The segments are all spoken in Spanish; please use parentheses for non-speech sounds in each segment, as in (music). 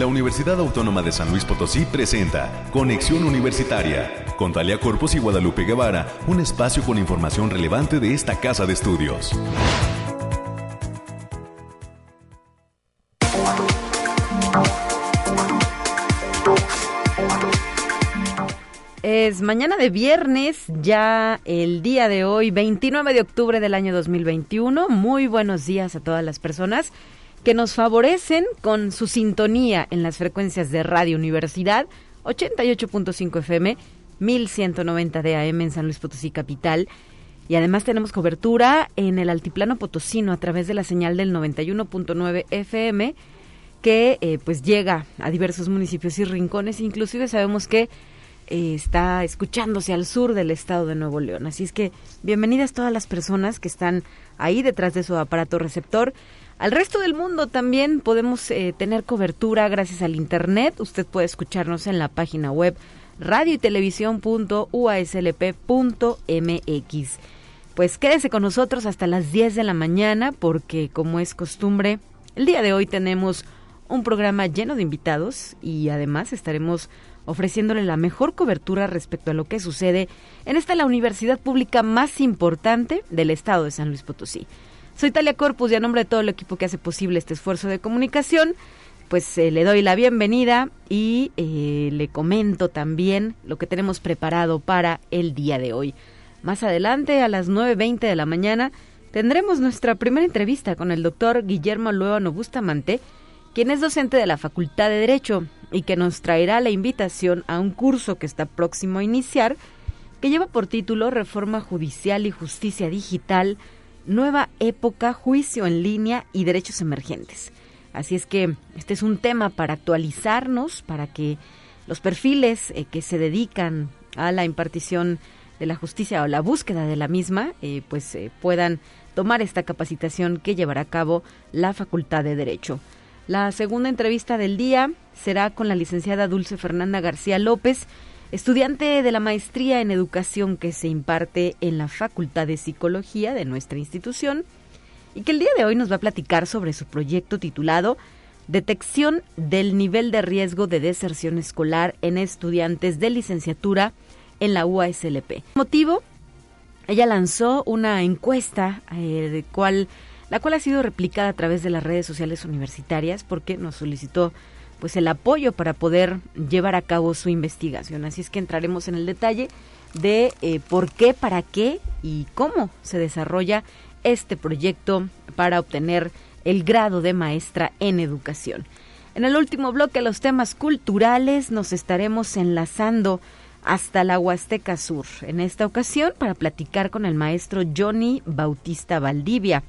la Universidad Autónoma de San Luis Potosí presenta Conexión Universitaria con Talia Corpus y Guadalupe Guevara, un espacio con información relevante de esta casa de estudios. Es mañana de viernes, ya el día de hoy, 29 de octubre del año 2021. Muy buenos días a todas las personas que nos favorecen con su sintonía en las frecuencias de Radio Universidad 88.5 FM, 1190 de AM en San Luis Potosí Capital. Y además tenemos cobertura en el altiplano potosino a través de la señal del 91.9 FM que eh, pues llega a diversos municipios y rincones. Inclusive sabemos que eh, está escuchándose al sur del estado de Nuevo León. Así es que bienvenidas todas las personas que están ahí detrás de su aparato receptor. Al resto del mundo también podemos eh, tener cobertura gracias al Internet. Usted puede escucharnos en la página web radio y televisión.uaslp.mx. Pues quédese con nosotros hasta las 10 de la mañana porque como es costumbre, el día de hoy tenemos un programa lleno de invitados y además estaremos ofreciéndole la mejor cobertura respecto a lo que sucede en esta la universidad pública más importante del estado de San Luis Potosí. Soy Talia Corpus y a nombre de todo el equipo que hace posible este esfuerzo de comunicación, pues eh, le doy la bienvenida y eh, le comento también lo que tenemos preparado para el día de hoy. Más adelante, a las 9.20 de la mañana, tendremos nuestra primera entrevista con el doctor Guillermo Luevano Bustamante, quien es docente de la Facultad de Derecho y que nos traerá la invitación a un curso que está próximo a iniciar, que lleva por título Reforma Judicial y Justicia Digital nueva época, juicio en línea y derechos emergentes. Así es que este es un tema para actualizarnos, para que los perfiles eh, que se dedican a la impartición de la justicia o la búsqueda de la misma, eh, pues eh, puedan tomar esta capacitación que llevará a cabo la Facultad de Derecho. La segunda entrevista del día será con la licenciada Dulce Fernanda García López, estudiante de la maestría en educación que se imparte en la Facultad de Psicología de nuestra institución y que el día de hoy nos va a platicar sobre su proyecto titulado Detección del nivel de riesgo de deserción escolar en estudiantes de licenciatura en la UASLP. Motivo, ella lanzó una encuesta eh, de la cual ha sido replicada a través de las redes sociales universitarias porque nos solicitó pues el apoyo para poder llevar a cabo su investigación. Así es que entraremos en el detalle de eh, por qué, para qué y cómo se desarrolla este proyecto para obtener el grado de maestra en educación. En el último bloque, los temas culturales, nos estaremos enlazando hasta la Huasteca Sur, en esta ocasión para platicar con el maestro Johnny Bautista Valdivia.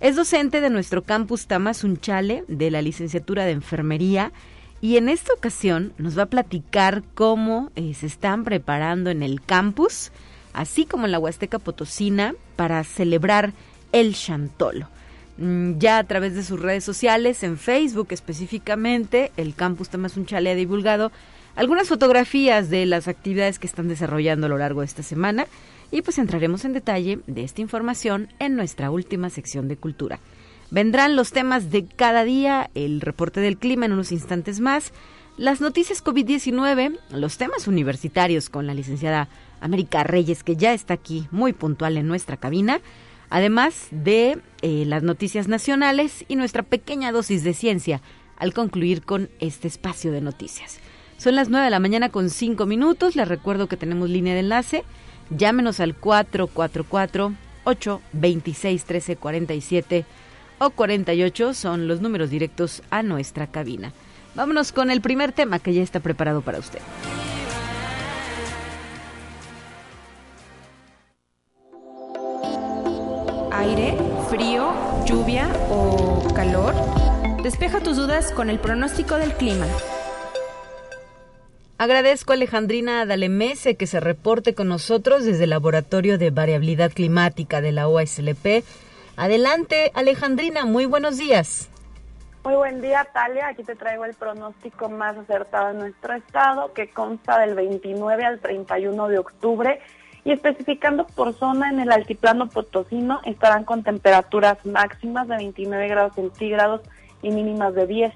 Es docente de nuestro campus Tamazunchale de la licenciatura de Enfermería y en esta ocasión nos va a platicar cómo eh, se están preparando en el campus, así como en la Huasteca Potosina, para celebrar el Chantolo. Mm, ya a través de sus redes sociales, en Facebook específicamente, el campus Tamazunchale ha divulgado algunas fotografías de las actividades que están desarrollando a lo largo de esta semana y pues entraremos en detalle de esta información en nuestra última sección de cultura. Vendrán los temas de cada día, el reporte del clima en unos instantes más, las noticias COVID-19, los temas universitarios con la licenciada América Reyes, que ya está aquí muy puntual en nuestra cabina, además de eh, las noticias nacionales y nuestra pequeña dosis de ciencia al concluir con este espacio de noticias. Son las 9 de la mañana con 5 minutos, les recuerdo que tenemos línea de enlace Llámenos al 444-826-1347 o 48 son los números directos a nuestra cabina. Vámonos con el primer tema que ya está preparado para usted. Aire, frío, lluvia o calor. Despeja tus dudas con el pronóstico del clima. Agradezco a Alejandrina Dalemese que se reporte con nosotros desde el Laboratorio de Variabilidad Climática de la OASLP. Adelante, Alejandrina, muy buenos días. Muy buen día, Talia. Aquí te traigo el pronóstico más acertado de nuestro estado, que consta del 29 al 31 de octubre. Y especificando por zona en el altiplano potosino, estarán con temperaturas máximas de 29 grados centígrados y mínimas de 10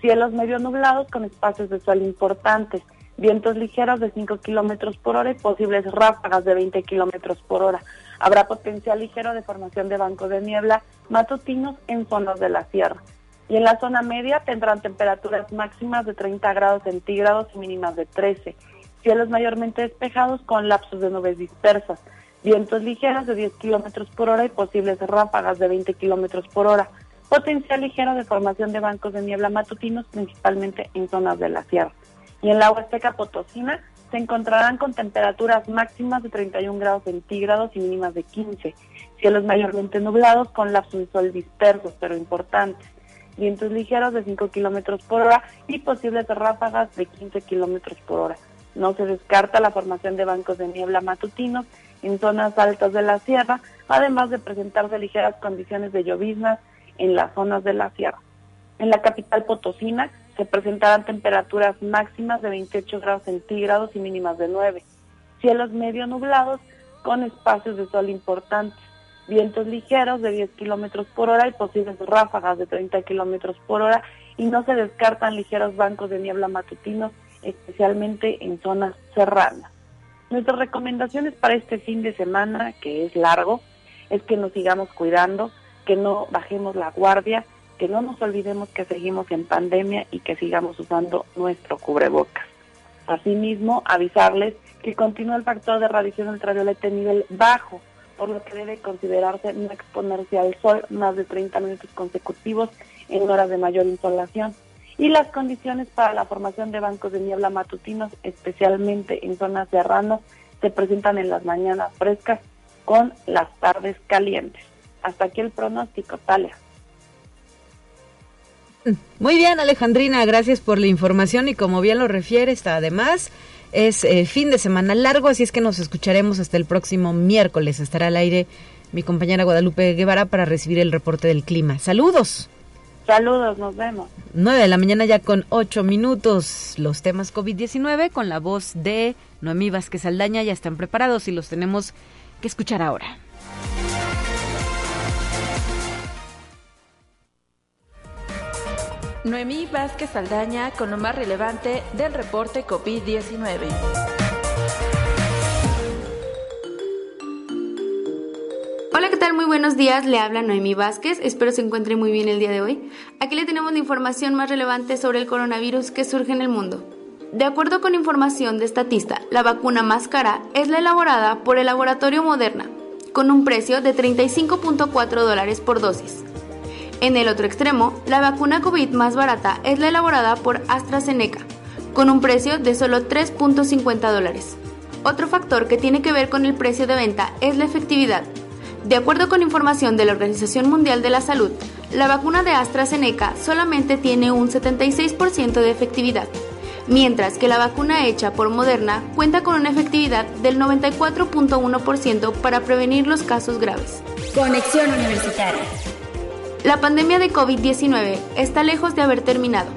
Cielos medio nublados con espacios de sol importantes. Vientos ligeros de 5 kilómetros por hora y posibles ráfagas de 20 kilómetros por hora. Habrá potencial ligero de formación de bancos de niebla matutinos en zonas de la sierra. Y en la zona media tendrán temperaturas máximas de 30 grados centígrados y mínimas de 13. Cielos mayormente despejados con lapsos de nubes dispersas. Vientos ligeros de 10 kilómetros por hora y posibles ráfagas de 20 kilómetros por hora. Potencial ligero de formación de bancos de niebla matutinos, principalmente en zonas de la sierra y en la Huasteca Potosina se encontrarán con temperaturas máximas de 31 grados centígrados y mínimas de 15. Cielos mayormente nublados con lapsos de sol dispersos, pero importantes. Vientos ligeros de 5 kilómetros por hora y posibles ráfagas de 15 kilómetros por hora. No se descarta la formación de bancos de niebla matutinos en zonas altas de la sierra, además de presentarse ligeras condiciones de lloviznas en las zonas de la sierra. En la capital potosina se presentarán temperaturas máximas de 28 grados centígrados y mínimas de 9. Cielos medio nublados con espacios de sol importantes. Vientos ligeros de 10 kilómetros por hora y posibles ráfagas de 30 kilómetros por hora y no se descartan ligeros bancos de niebla matutinos, especialmente en zonas serranas. Nuestras recomendaciones para este fin de semana, que es largo, es que nos sigamos cuidando, que no bajemos la guardia, que no nos olvidemos que seguimos en pandemia y que sigamos usando nuestro cubrebocas. Asimismo, avisarles que continúa el factor de radiación ultravioleta en nivel bajo, por lo que debe considerarse no exponerse al sol más de 30 minutos consecutivos en horas de mayor insolación. Y las condiciones para la formación de bancos de niebla matutinos, especialmente en zonas serranas, se presentan en las mañanas frescas con las tardes calientes. Hasta aquí el pronóstico, Talia. Muy bien, Alejandrina, gracias por la información y como bien lo refieres, además es eh, fin de semana largo, así es que nos escucharemos hasta el próximo miércoles. Estará al aire mi compañera Guadalupe Guevara para recibir el reporte del clima. Saludos. Saludos, nos vemos. 9 de la mañana ya con 8 minutos. Los temas COVID-19 con la voz de Noemí Vázquez Aldaña ya están preparados y los tenemos que escuchar ahora. Noemí Vázquez Aldaña con lo más relevante del reporte COVID-19. Hola, ¿qué tal? Muy buenos días. Le habla Noemí Vázquez. Espero se encuentre muy bien el día de hoy. Aquí le tenemos la información más relevante sobre el coronavirus que surge en el mundo. De acuerdo con información de Statista, la vacuna más cara es la elaborada por el laboratorio Moderna, con un precio de 35.4 dólares por dosis. En el otro extremo, la vacuna COVID más barata es la elaborada por AstraZeneca, con un precio de solo 3.50 dólares. Otro factor que tiene que ver con el precio de venta es la efectividad. De acuerdo con información de la Organización Mundial de la Salud, la vacuna de AstraZeneca solamente tiene un 76% de efectividad, mientras que la vacuna hecha por Moderna cuenta con una efectividad del 94.1% para prevenir los casos graves. Conexión Universitaria. La pandemia de COVID-19 está lejos de haber terminado,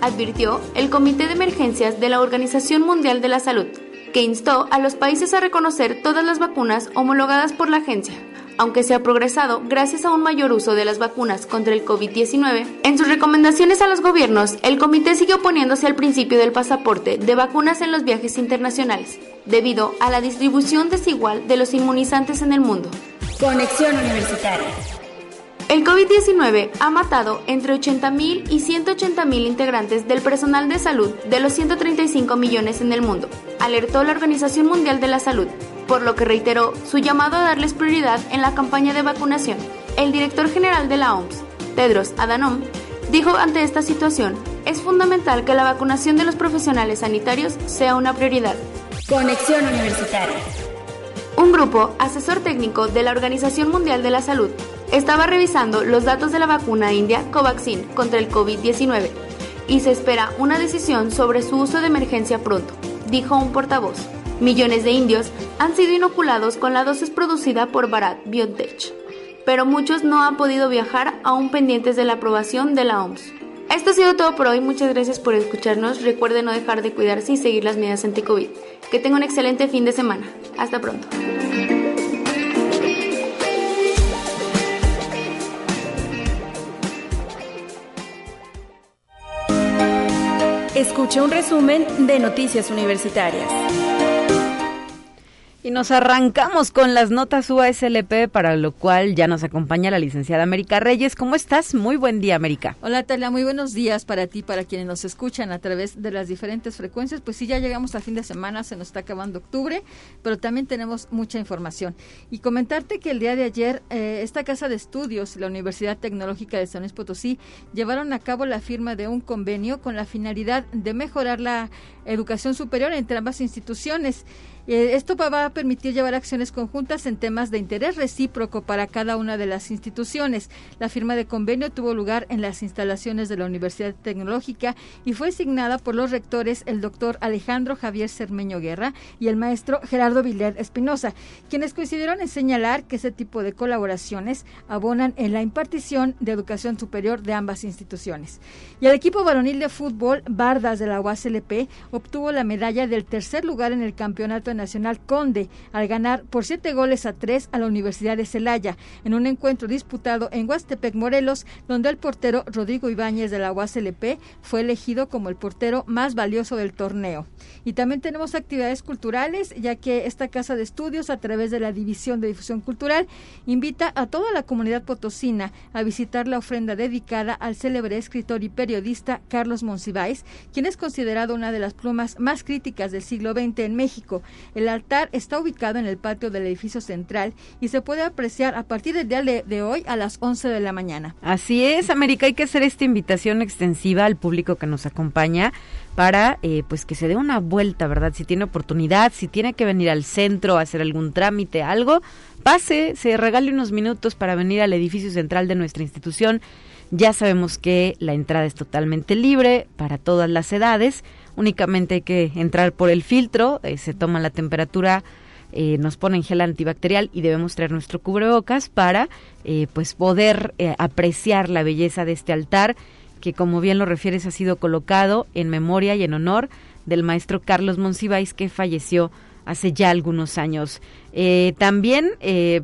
advirtió el Comité de Emergencias de la Organización Mundial de la Salud, que instó a los países a reconocer todas las vacunas homologadas por la agencia. Aunque se ha progresado gracias a un mayor uso de las vacunas contra el COVID-19, en sus recomendaciones a los gobiernos, el comité sigue oponiéndose al principio del pasaporte de vacunas en los viajes internacionales, debido a la distribución desigual de los inmunizantes en el mundo. Conexión Universitaria. El COVID-19 ha matado entre 80.000 y 180.000 integrantes del personal de salud de los 135 millones en el mundo, alertó la Organización Mundial de la Salud, por lo que reiteró su llamado a darles prioridad en la campaña de vacunación. El director general de la OMS, Tedros Adhanom, dijo ante esta situación, es fundamental que la vacunación de los profesionales sanitarios sea una prioridad. Conexión Universitaria. Un grupo asesor técnico de la Organización Mundial de la Salud estaba revisando los datos de la vacuna india Covaxin contra el COVID-19 y se espera una decisión sobre su uso de emergencia pronto, dijo un portavoz. Millones de indios han sido inoculados con la dosis producida por Bharat Biotech, pero muchos no han podido viajar aún pendientes de la aprobación de la OMS. Esto ha sido todo por hoy, muchas gracias por escucharnos. Recuerden no dejar de cuidarse y seguir las medidas anti-COVID. Que tengan un excelente fin de semana. Hasta pronto. Escuche un resumen de Noticias Universitarias. Y nos arrancamos con las notas UASLP, para lo cual ya nos acompaña la licenciada América Reyes. ¿Cómo estás? Muy buen día, América. Hola, Talia. Muy buenos días para ti, para quienes nos escuchan a través de las diferentes frecuencias. Pues sí, ya llegamos al fin de semana, se nos está acabando octubre, pero también tenemos mucha información. Y comentarte que el día de ayer, eh, esta casa de estudios, la Universidad Tecnológica de San Luis Potosí, llevaron a cabo la firma de un convenio con la finalidad de mejorar la educación superior entre ambas instituciones. Eh, esto va a permitir llevar acciones conjuntas en temas de interés recíproco para cada una de las instituciones. La firma de convenio tuvo lugar en las instalaciones de la Universidad Tecnológica y fue signada por los rectores el doctor Alejandro Javier Cermeño Guerra y el maestro Gerardo Villar Espinosa, quienes coincidieron en señalar que ese tipo de colaboraciones abonan en la impartición de educación superior de ambas instituciones. Y el equipo varonil de fútbol Bardas de la UASLP obtuvo la medalla del tercer lugar en el Campeonato Nacional Conde al ganar por siete goles a tres a la Universidad de Celaya en un encuentro disputado en Huastepec, Morelos, donde el portero Rodrigo Ibáñez de la UASLP fue elegido como el portero más valioso del torneo. Y también tenemos actividades culturales, ya que esta casa de estudios, a través de la División de Difusión Cultural, invita a toda la comunidad potosina a visitar la ofrenda dedicada al célebre escritor y periodista Carlos Monsiváis, quien es considerado una de las plumas más críticas del siglo XX en México. El altar está ubicado en el patio del edificio central y se puede apreciar a partir del día de, hoy a las 11 de la mañana. Así es, América, hay que hacer esta invitación extensiva al público que nos acompaña para eh, pues que se dé una vuelta, ¿verdad? Si tiene oportunidad, si tiene que venir al centro a hacer algún trámite, algo, pase, se regale unos minutos para venir al edificio central de nuestra institución. Ya sabemos que la entrada es totalmente libre para todas las edades únicamente hay que entrar por el filtro, eh, se toma la temperatura, eh, nos ponen gel antibacterial y debemos traer nuestro cubrebocas para eh, pues poder apreciar la belleza de este altar que como bien lo refieres ha sido colocado en memoria y en honor del maestro Carlos Monsiváis que falleció hace ya algunos años. también,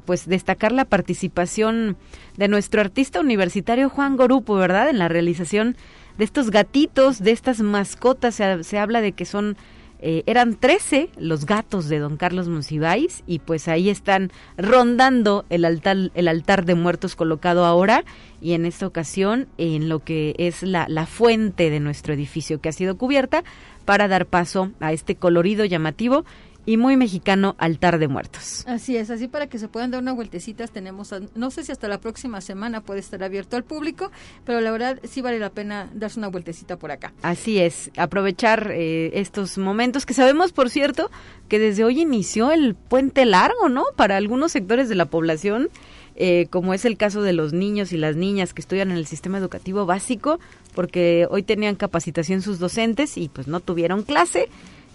pues, destacar la participación de nuestro artista universitario Juan Gorupo, ¿verdad?, en la realización de estos gatitos, de estas mascotas, se, habla de que son eh, eran 13 los gatos de don Carlos Monsiváis y pues ahí están rondando el altar, el altar de muertos colocado ahora y en esta ocasión en lo que es la, la fuente de nuestro edificio que ha sido cubierta para dar paso a este colorido llamativo y muy mexicano altar de muertos. Así es, así para que se puedan dar una vueltecita tenemos, no sé si hasta la próxima semana puede estar abierto al público, pero la verdad sí vale la pena darse una vueltecita por acá. Así es, aprovechar eh, estos momentos que sabemos, por cierto, que desde hoy inició el puente largo, ¿no? Para algunos sectores de la población. Eh, como es el caso de los niños y las niñas que estudian en el sistema educativo básico, porque hoy tenían capacitación sus docentes y pues no tuvieron clase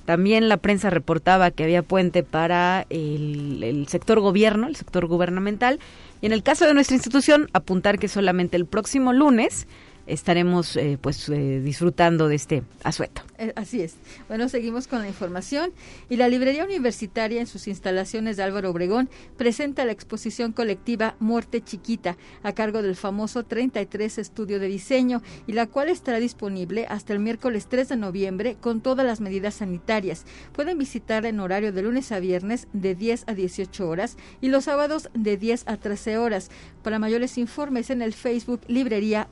también la prensa reportaba que había puente para el, sector gobierno, el sector gubernamental. Y en el caso de nuestra institución, apuntar que solamente el próximo lunes estaremos eh, pues eh, disfrutando de este asueto. Eh, así es. Bueno, seguimos con la información y la librería universitaria en sus instalaciones de Álvaro Obregón presenta la exposición colectiva Muerte Chiquita a cargo del famoso 33 Estudio de Diseño y la cual estará disponible hasta el miércoles 3 de noviembre con todas las medidas sanitarias. Pueden visitarla en horario de lunes a viernes de 10 a 18 horas y los sábados de 10 a 13 horas. Para mayores informes en el Facebook Librería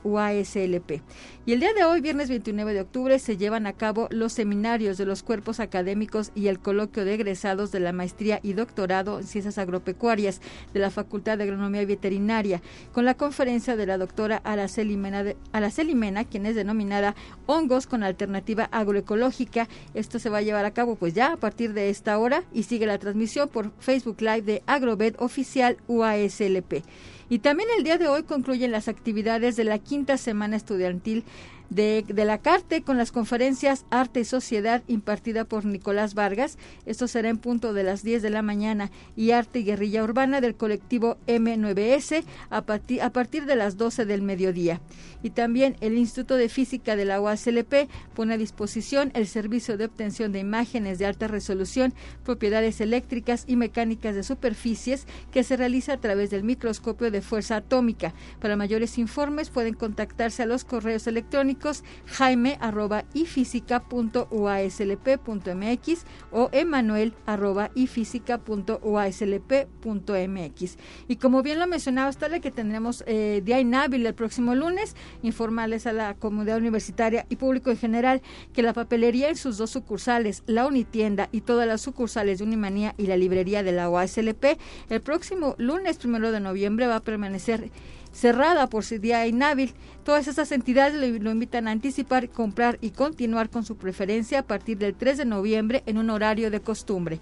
Y el día de hoy, viernes 29 de octubre, se llevan a cabo los seminarios de los cuerpos académicos y el coloquio de egresados de la maestría y doctorado en ciencias agropecuarias de la Facultad de Agronomía y Veterinaria, con la conferencia de la doctora Araceli Mena, quien es denominada Hongos con Alternativa Agroecológica. Esto se va a llevar a cabo pues ya a partir de esta hora y sigue la transmisión por Facebook Live de Agrobet Oficial UASLP. Y también el día de hoy concluyen las actividades de la quinta semana estudiantil de, la CARTE con las conferencias Arte y Sociedad impartida por Nicolás Vargas. Esto será en punto de las 10 de la mañana y Arte y Guerrilla Urbana del colectivo M9S a, partir, a partir de las 12 del mediodía. Y también el Instituto de Física de la UASLP pone a disposición el servicio de obtención de imágenes de alta resolución, propiedades eléctricas y mecánicas de superficies que se realiza a través del microscopio de fuerza atómica. Para mayores informes pueden contactarse a los correos electrónicos jaime.ifísica.uaslp.mx o emanuel.ifísica.uaslp.mx. Y como bien lo mencionaba, hasta que tendremos eh, día inhábil el próximo lunes, informarles a la comunidad universitaria y público en general que la papelería en sus dos sucursales, la Unitienda y todas las sucursales de Unimanía y la librería de la OASLP, el próximo lunes primero de noviembre va a permanecer cerrada por su día inhábil. Todas esas entidades lo, invitan a anticipar, comprar y continuar con su preferencia a partir del 3 de noviembre en un horario de costumbre.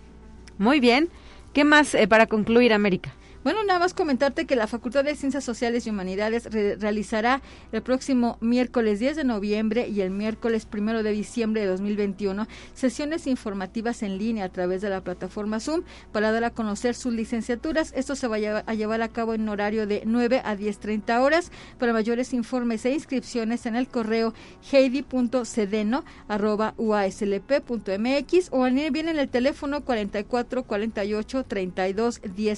Muy bien. ¿Qué más eh, para concluir, América? Bueno, nada más comentarte que la Facultad de Ciencias Sociales y Humanidades realizará el próximo miércoles 10 de noviembre y el miércoles 1 de diciembre de 2021 sesiones informativas en línea a través de la plataforma Zoom para dar a conocer sus licenciaturas. Esto se va a llevar a cabo en horario de 9 a 10.30 horas. Para mayores informes e inscripciones en el correo heidi.cedeno.uaslp.mx o bien en el teléfono 44 48 32 1000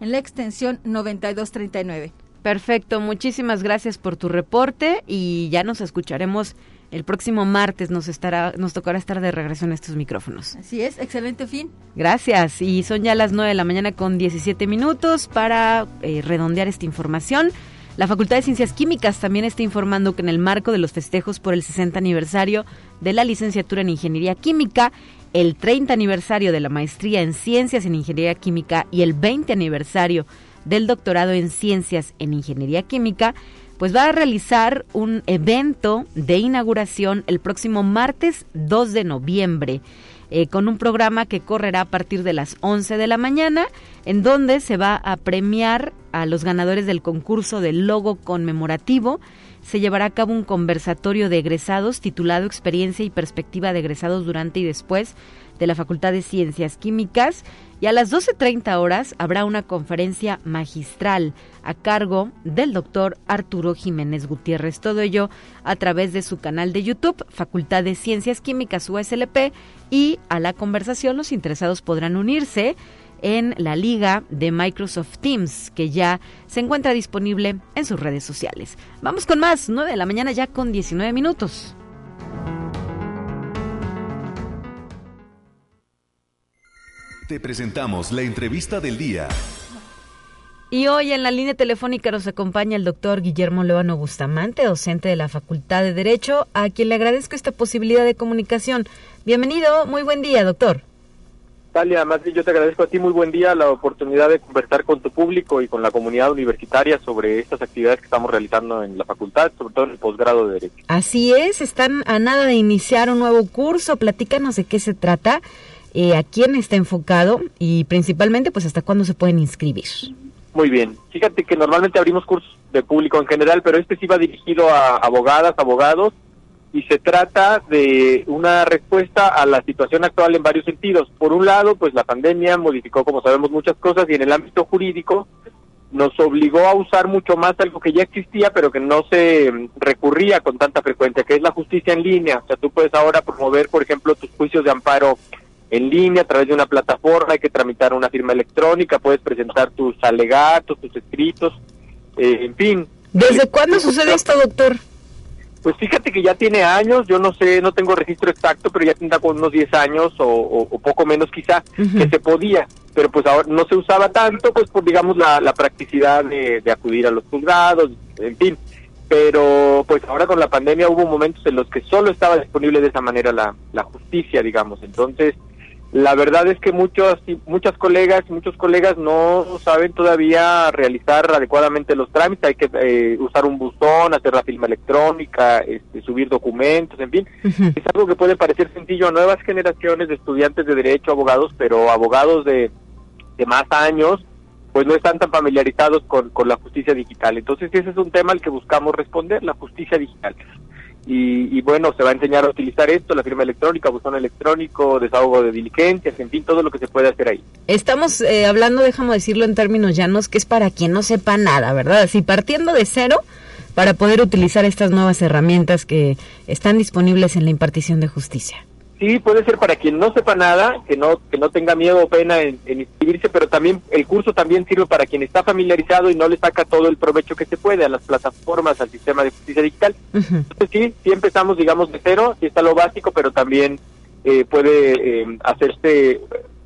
en la extensión 9239. Perfecto, muchísimas gracias por tu reporte y ya nos escucharemos el próximo martes nos estará nos tocará estar de regreso en estos micrófonos. Así es, excelente fin. Gracias y son ya las 9 de la mañana con 17 minutos para eh, redondear esta información. La Facultad de Ciencias Químicas también está informando que en el marco de los festejos por el 60 aniversario de la licenciatura en Ingeniería Química, el 30 aniversario de la maestría en Ciencias en Ingeniería Química y el 20 aniversario del doctorado en Ciencias en Ingeniería Química, pues va a realizar un evento de inauguración el próximo martes 2 de noviembre. Eh, con un programa que correrá a partir de las 11 de la mañana, en donde se va a premiar a los ganadores del concurso del logo conmemorativo se llevará a cabo un conversatorio de egresados titulado Experiencia y Perspectiva de egresados durante y después de la Facultad de Ciencias Químicas y a las 12.30 horas habrá una conferencia magistral a cargo del doctor Arturo Jiménez Gutiérrez. Todo ello a través de su canal de YouTube, Facultad de Ciencias Químicas USLP, y a la conversación los interesados podrán unirse en la liga de Microsoft Teams, que ya se encuentra disponible en sus redes sociales. Vamos con más, 9 de la mañana ya con 19 minutos. Te presentamos la entrevista del día. Y hoy en la línea telefónica nos acompaña el doctor Guillermo León Bustamante, docente de la Facultad de Derecho, a quien le agradezco esta posibilidad de comunicación. Bienvenido, muy buen día, doctor. Talia, además yo te agradezco a ti, muy buen día, la oportunidad de conversar con tu público y con la comunidad universitaria sobre estas actividades que estamos realizando en la facultad, sobre todo en el posgrado de Derecho. Así es, están a nada de iniciar un nuevo curso, platícanos de qué se trata, eh, a quién está enfocado y principalmente pues hasta cuándo se pueden inscribir. Muy bien, fíjate que normalmente abrimos cursos de público en general, pero este sí va dirigido a abogadas, abogados, y se trata de una respuesta a la situación actual en varios sentidos. Por un lado, pues la pandemia modificó, como sabemos, muchas cosas y en el ámbito jurídico nos obligó a usar mucho más algo que ya existía, pero que no se recurría con tanta frecuencia, que es la justicia en línea. O sea, tú puedes ahora promover, por ejemplo, tus juicios de amparo en línea a través de una plataforma, hay que tramitar una firma electrónica, puedes presentar tus alegatos, tus escritos, eh, en fin. ¿Desde cuándo sucede esto, doctor? Pues fíjate que ya tiene años, yo no sé, no tengo registro exacto, pero ya tendrá con unos 10 años o, poco menos quizá, que se podía, pero pues ahora no se usaba tanto, pues por digamos la, practicidad de, de, acudir a los juzgados, en fin. Pero pues ahora con la pandemia hubo momentos en los que solo estaba disponible de esa manera la, la justicia, digamos. Entonces, la verdad es que muchos, muchas colegas muchos colegas no saben todavía realizar adecuadamente los trámites. Hay que eh, usar un buzón, hacer la firma electrónica, este, subir documentos, en fin. Es algo que puede parecer sencillo a nuevas generaciones de estudiantes de derecho, abogados, pero abogados de, de más años, pues no están tan familiarizados con, con la justicia digital. Entonces ese es un tema al que buscamos responder, la justicia digital. Y, bueno, se va a enseñar a utilizar esto, la firma electrónica, buzón electrónico, desahogo de diligencias, en fin, todo lo que se puede hacer ahí. Estamos eh, hablando, déjame decirlo en términos llanos, que es para quien no sepa nada, ¿verdad? Así partiendo de cero para poder utilizar estas nuevas herramientas que están disponibles en la impartición de justicia. Sí, puede ser para quien no sepa nada, que no que no tenga miedo o pena en, inscribirse, pero también el curso también sirve para quien está familiarizado y no le saca todo el provecho que se puede a las plataformas, al sistema de justicia digital. Entonces sí, sí empezamos, digamos, de cero, sí está lo básico, pero también eh, puede eh, hacerse,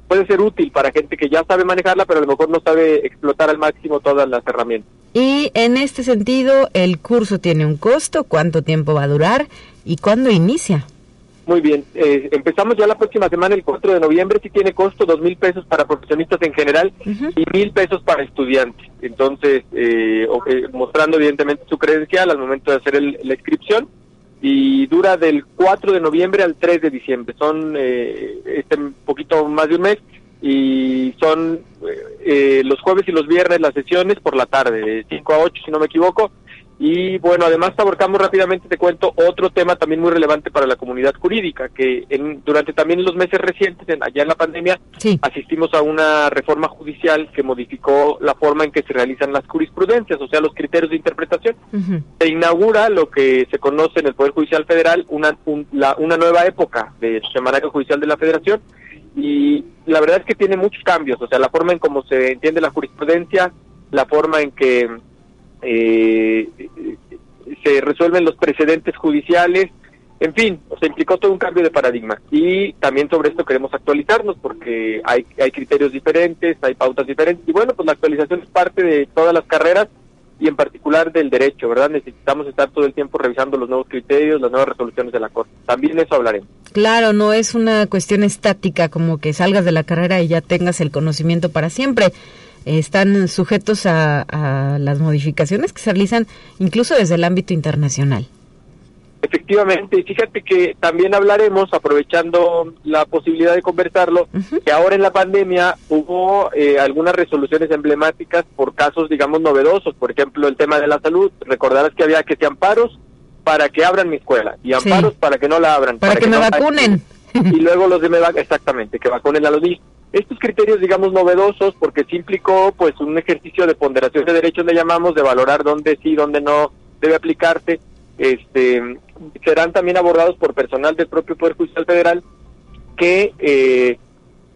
puede ser útil para gente que ya sabe manejarla, pero a lo mejor no sabe explotar al máximo todas las herramientas. Y en este sentido, ¿el curso tiene un costo? ¿Cuánto tiempo va a durar? ¿Y cuándo inicia? Muy bien, eh, empezamos ya la próxima semana, el 4 de noviembre, sí tiene costo dos mil pesos para profesionistas en general y mil pesos para estudiantes. Entonces, eh, eh, mostrando evidentemente su credencial al momento de hacer la inscripción y dura del 4 de noviembre al 3 de diciembre. Son este poquito más de un mes y son los jueves y los viernes las sesiones por la tarde, de 5 a 8 si no me equivoco y bueno, además abarcamos rápidamente, te cuento, otro tema también muy relevante para la comunidad jurídica, que en, durante también los meses recientes, allá en la pandemia, asistimos a una reforma judicial que modificó la forma en que se realizan las jurisprudencias, o sea, los criterios de interpretación. Se inaugura lo que se conoce en el Poder Judicial Federal, una, una nueva época del Semanario Judicial de la Federación, y la verdad es que tiene muchos cambios, o sea, la forma en cómo se entiende la jurisprudencia, la forma en que eh, se resuelven los precedentes judiciales, en fin, o sea, implicó todo un cambio de paradigma. Y también sobre esto queremos actualizarnos porque hay, hay criterios diferentes, hay pautas diferentes. Y bueno, pues la actualización es parte de todas las carreras y en particular del derecho, ¿verdad? Necesitamos estar todo el tiempo revisando los nuevos criterios, las nuevas resoluciones de la Corte. También eso hablaremos. Claro, no es una cuestión estática como que salgas de la carrera y ya tengas el conocimiento para siempre están sujetos a, las modificaciones que se realizan incluso desde el ámbito internacional. Efectivamente, y fíjate que también hablaremos, aprovechando la posibilidad de conversarlo, que ahora en la pandemia hubo eh, algunas resoluciones emblemáticas por casos, digamos, novedosos. Por ejemplo, el tema de la salud. Recordarás que había que se amparos para que abran mi escuela y amparos para que no la abran. Para, que, me vacunen. Y luego los de me exactamente, que vacunen a los niños estos criterios, digamos, novedosos, porque sí implicó, pues, un ejercicio de ponderación de derechos, le llamamos, de valorar dónde sí, dónde no debe aplicarse, este, serán también abordados por personal del propio Poder Judicial Federal, que, eh,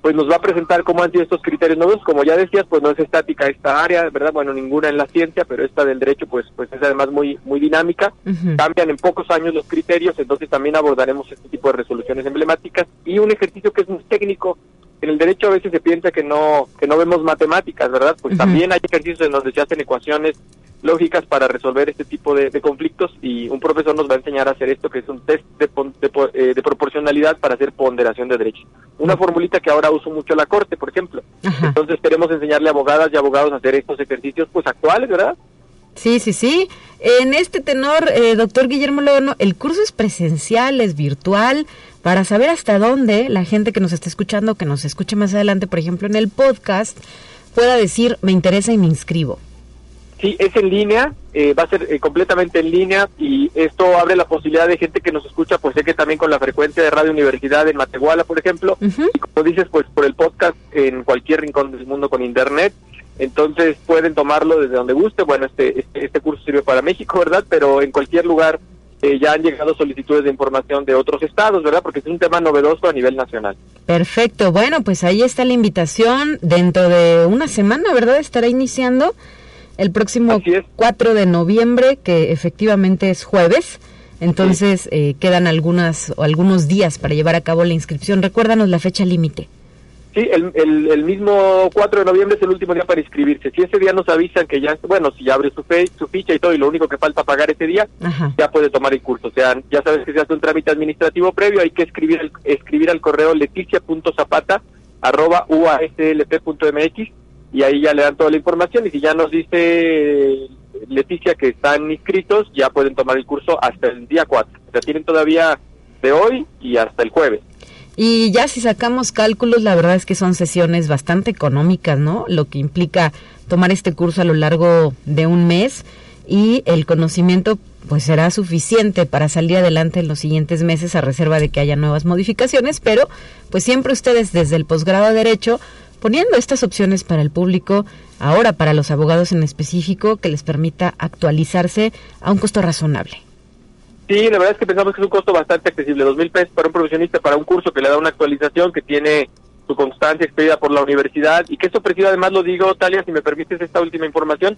pues, nos va a presentar cómo han sido estos criterios nuevos. Como ya decías, pues, no es estática esta área, ¿verdad? Bueno, ninguna en la ciencia, pero esta del derecho, pues, pues es además muy, muy dinámica. Cambian en pocos años los criterios, entonces también abordaremos este tipo de resoluciones emblemáticas y un ejercicio que es muy técnico, en el derecho a veces se piensa que no que no vemos matemáticas, ¿verdad? Pues también hay ejercicios en donde se hacen ecuaciones lógicas para resolver este tipo de, conflictos y un profesor nos va a enseñar a hacer esto que es un test de, eh, de, proporcionalidad para hacer ponderación de derechos. Una formulita que ahora uso mucho la corte, por ejemplo. Entonces queremos enseñarle a abogadas y abogados a hacer estos ejercicios pues actuales, ¿verdad? Sí, sí, sí. En este tenor, eh, doctor Guillermo Lono, el curso es presencial, es virtual, para saber hasta dónde la gente que nos está escuchando, que nos escuche más adelante, por ejemplo, en el podcast, pueda decir, me interesa y me inscribo. Sí, es en línea, eh, va a ser eh, completamente en línea y esto abre la posibilidad de gente que nos escucha, pues sé que también con la frecuencia de Radio Universidad en Matehuala, por ejemplo, y como dices, pues por el podcast en cualquier rincón del mundo con internet. Entonces pueden tomarlo desde donde guste. Bueno, este, este, este curso sirve para México, ¿verdad? Pero en cualquier lugar eh, ya han llegado solicitudes de información de otros estados, ¿verdad? Porque es un tema novedoso a nivel nacional. Perfecto. Bueno, pues ahí está la invitación. Dentro de una semana, ¿verdad? Estará iniciando el próximo 4 de noviembre, que efectivamente es jueves. Entonces eh, quedan algunas o algunos días para llevar a cabo la inscripción. Recuérdanos la fecha límite. Sí, el, el, mismo 4 de noviembre es el último día para inscribirse. Si ese día nos avisan que ya, bueno, si ya abre su, fe, su ficha y todo, y lo único que falta pagar ese día, ya puede tomar el curso. O sea, ya sabes que se hace un trámite administrativo previo, hay que escribir el, escribir al correo leticia.zapata arroba uaslp.mx y ahí ya le dan toda la información y si ya nos dice Leticia que están inscritos, ya pueden tomar el curso hasta el día 4. O sea, tienen todavía de hoy y hasta el jueves. Y ya si sacamos cálculos, la verdad es que son sesiones bastante económicas, ¿no? Lo que implica tomar este curso a lo largo de un mes y el conocimiento pues será suficiente para salir adelante en los siguientes meses a reserva de que haya nuevas modificaciones, pero pues siempre ustedes desde el posgrado de derecho poniendo estas opciones para el público, ahora para los abogados en específico, que les permita actualizarse a un costo razonable. Sí, la verdad es que pensamos que es un costo bastante accesible, dos mil pesos para un profesionista, para un curso que le da una actualización, que tiene su constancia expedida por la universidad y que es ofrecido, además lo digo, Talia, si me permites esta última información,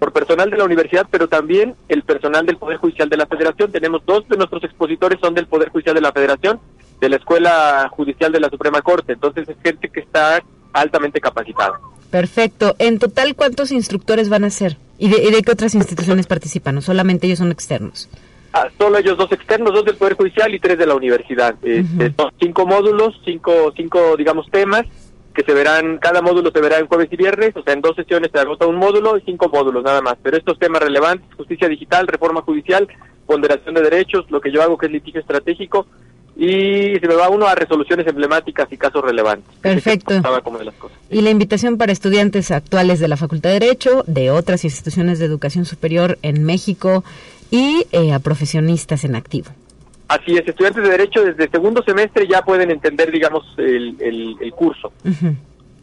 por personal de la universidad, pero también el personal del Poder Judicial de la Federación. Tenemos dos de nuestros expositores son del Poder Judicial de la Federación, de la Escuela Judicial de la Suprema Corte, entonces es gente que está altamente capacitada. Perfecto. En total, ¿cuántos instructores van a ser? ¿Y de, y de qué otras instituciones participan? ¿No solamente ellos son externos? Ah, solo ellos dos externos, dos del Poder Judicial y tres de la universidad. Este, son cinco módulos, cinco, cinco, digamos, temas que se verán, cada módulo se verá en jueves y viernes, o sea, en dos sesiones se agota un módulo y cinco módulos nada más. Pero estos temas relevantes, justicia digital, reforma judicial, ponderación de derechos, lo que yo hago que es litigio estratégico, y se me va uno a resoluciones emblemáticas y casos relevantes. Perfecto. Como de las cosas. Y la invitación para estudiantes actuales de la Facultad de Derecho, de otras instituciones de educación superior en México y eh, a profesionistas en activo. Así es, estudiantes de Derecho desde segundo semestre ya pueden entender, digamos, el, el, el curso.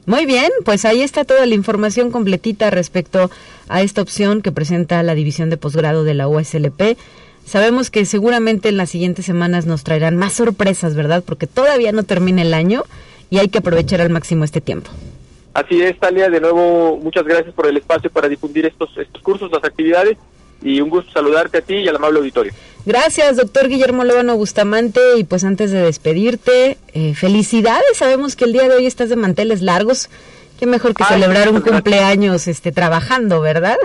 Muy bien, pues ahí está toda la información completita respecto a esta opción que presenta la División de Posgrado de la USLP. Sabemos que seguramente en las siguientes semanas nos traerán más sorpresas, ¿verdad? Porque todavía no termina el año y hay que aprovechar al máximo este tiempo. Así es, Talia, de nuevo muchas gracias por el espacio para difundir estos, estos cursos, las actividades y un gusto saludarte a ti y al amable auditorio. Gracias, doctor Guillermo Lóbano Bustamante. Y pues antes de despedirte, eh, felicidades. Sabemos que el día de hoy estás de manteles largos. Qué mejor que Ay, celebrar un gracias. cumpleaños este, trabajando, ¿verdad?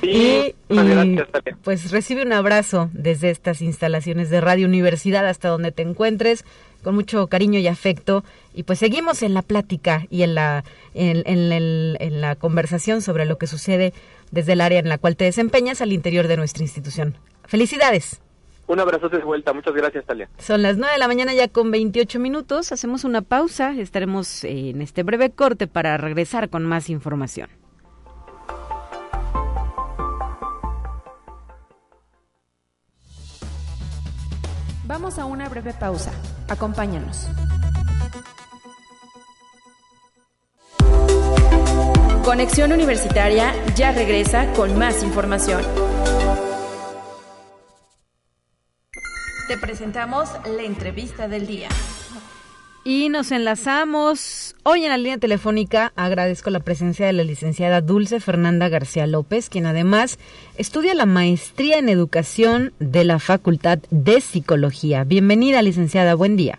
Sí, (laughs) y, y, pues recibe un abrazo desde estas instalaciones de Radio Universidad hasta donde te encuentres, con mucho cariño y afecto. Y pues seguimos en la plática y en la, en, en el- en la conversación sobre lo que sucede desde el área en la cual te desempeñas al interior de nuestra institución. Felicidades. Un abrazo de vuelta, muchas gracias, Talia. Son las 9 de la mañana ya con 28 minutos. Hacemos una pausa. Estaremos eh, en este breve corte para regresar con más información. Vamos a una breve pausa. Acompáñanos. Conexión Universitaria ya regresa con más información. Te presentamos la entrevista del día. Y nos enlazamos hoy en la línea telefónica. Agradezco la presencia de la licenciada Dulce Fernanda García López, quien además estudia la maestría en educación de la Facultad de Psicología. Bienvenida, licenciada. Buen día.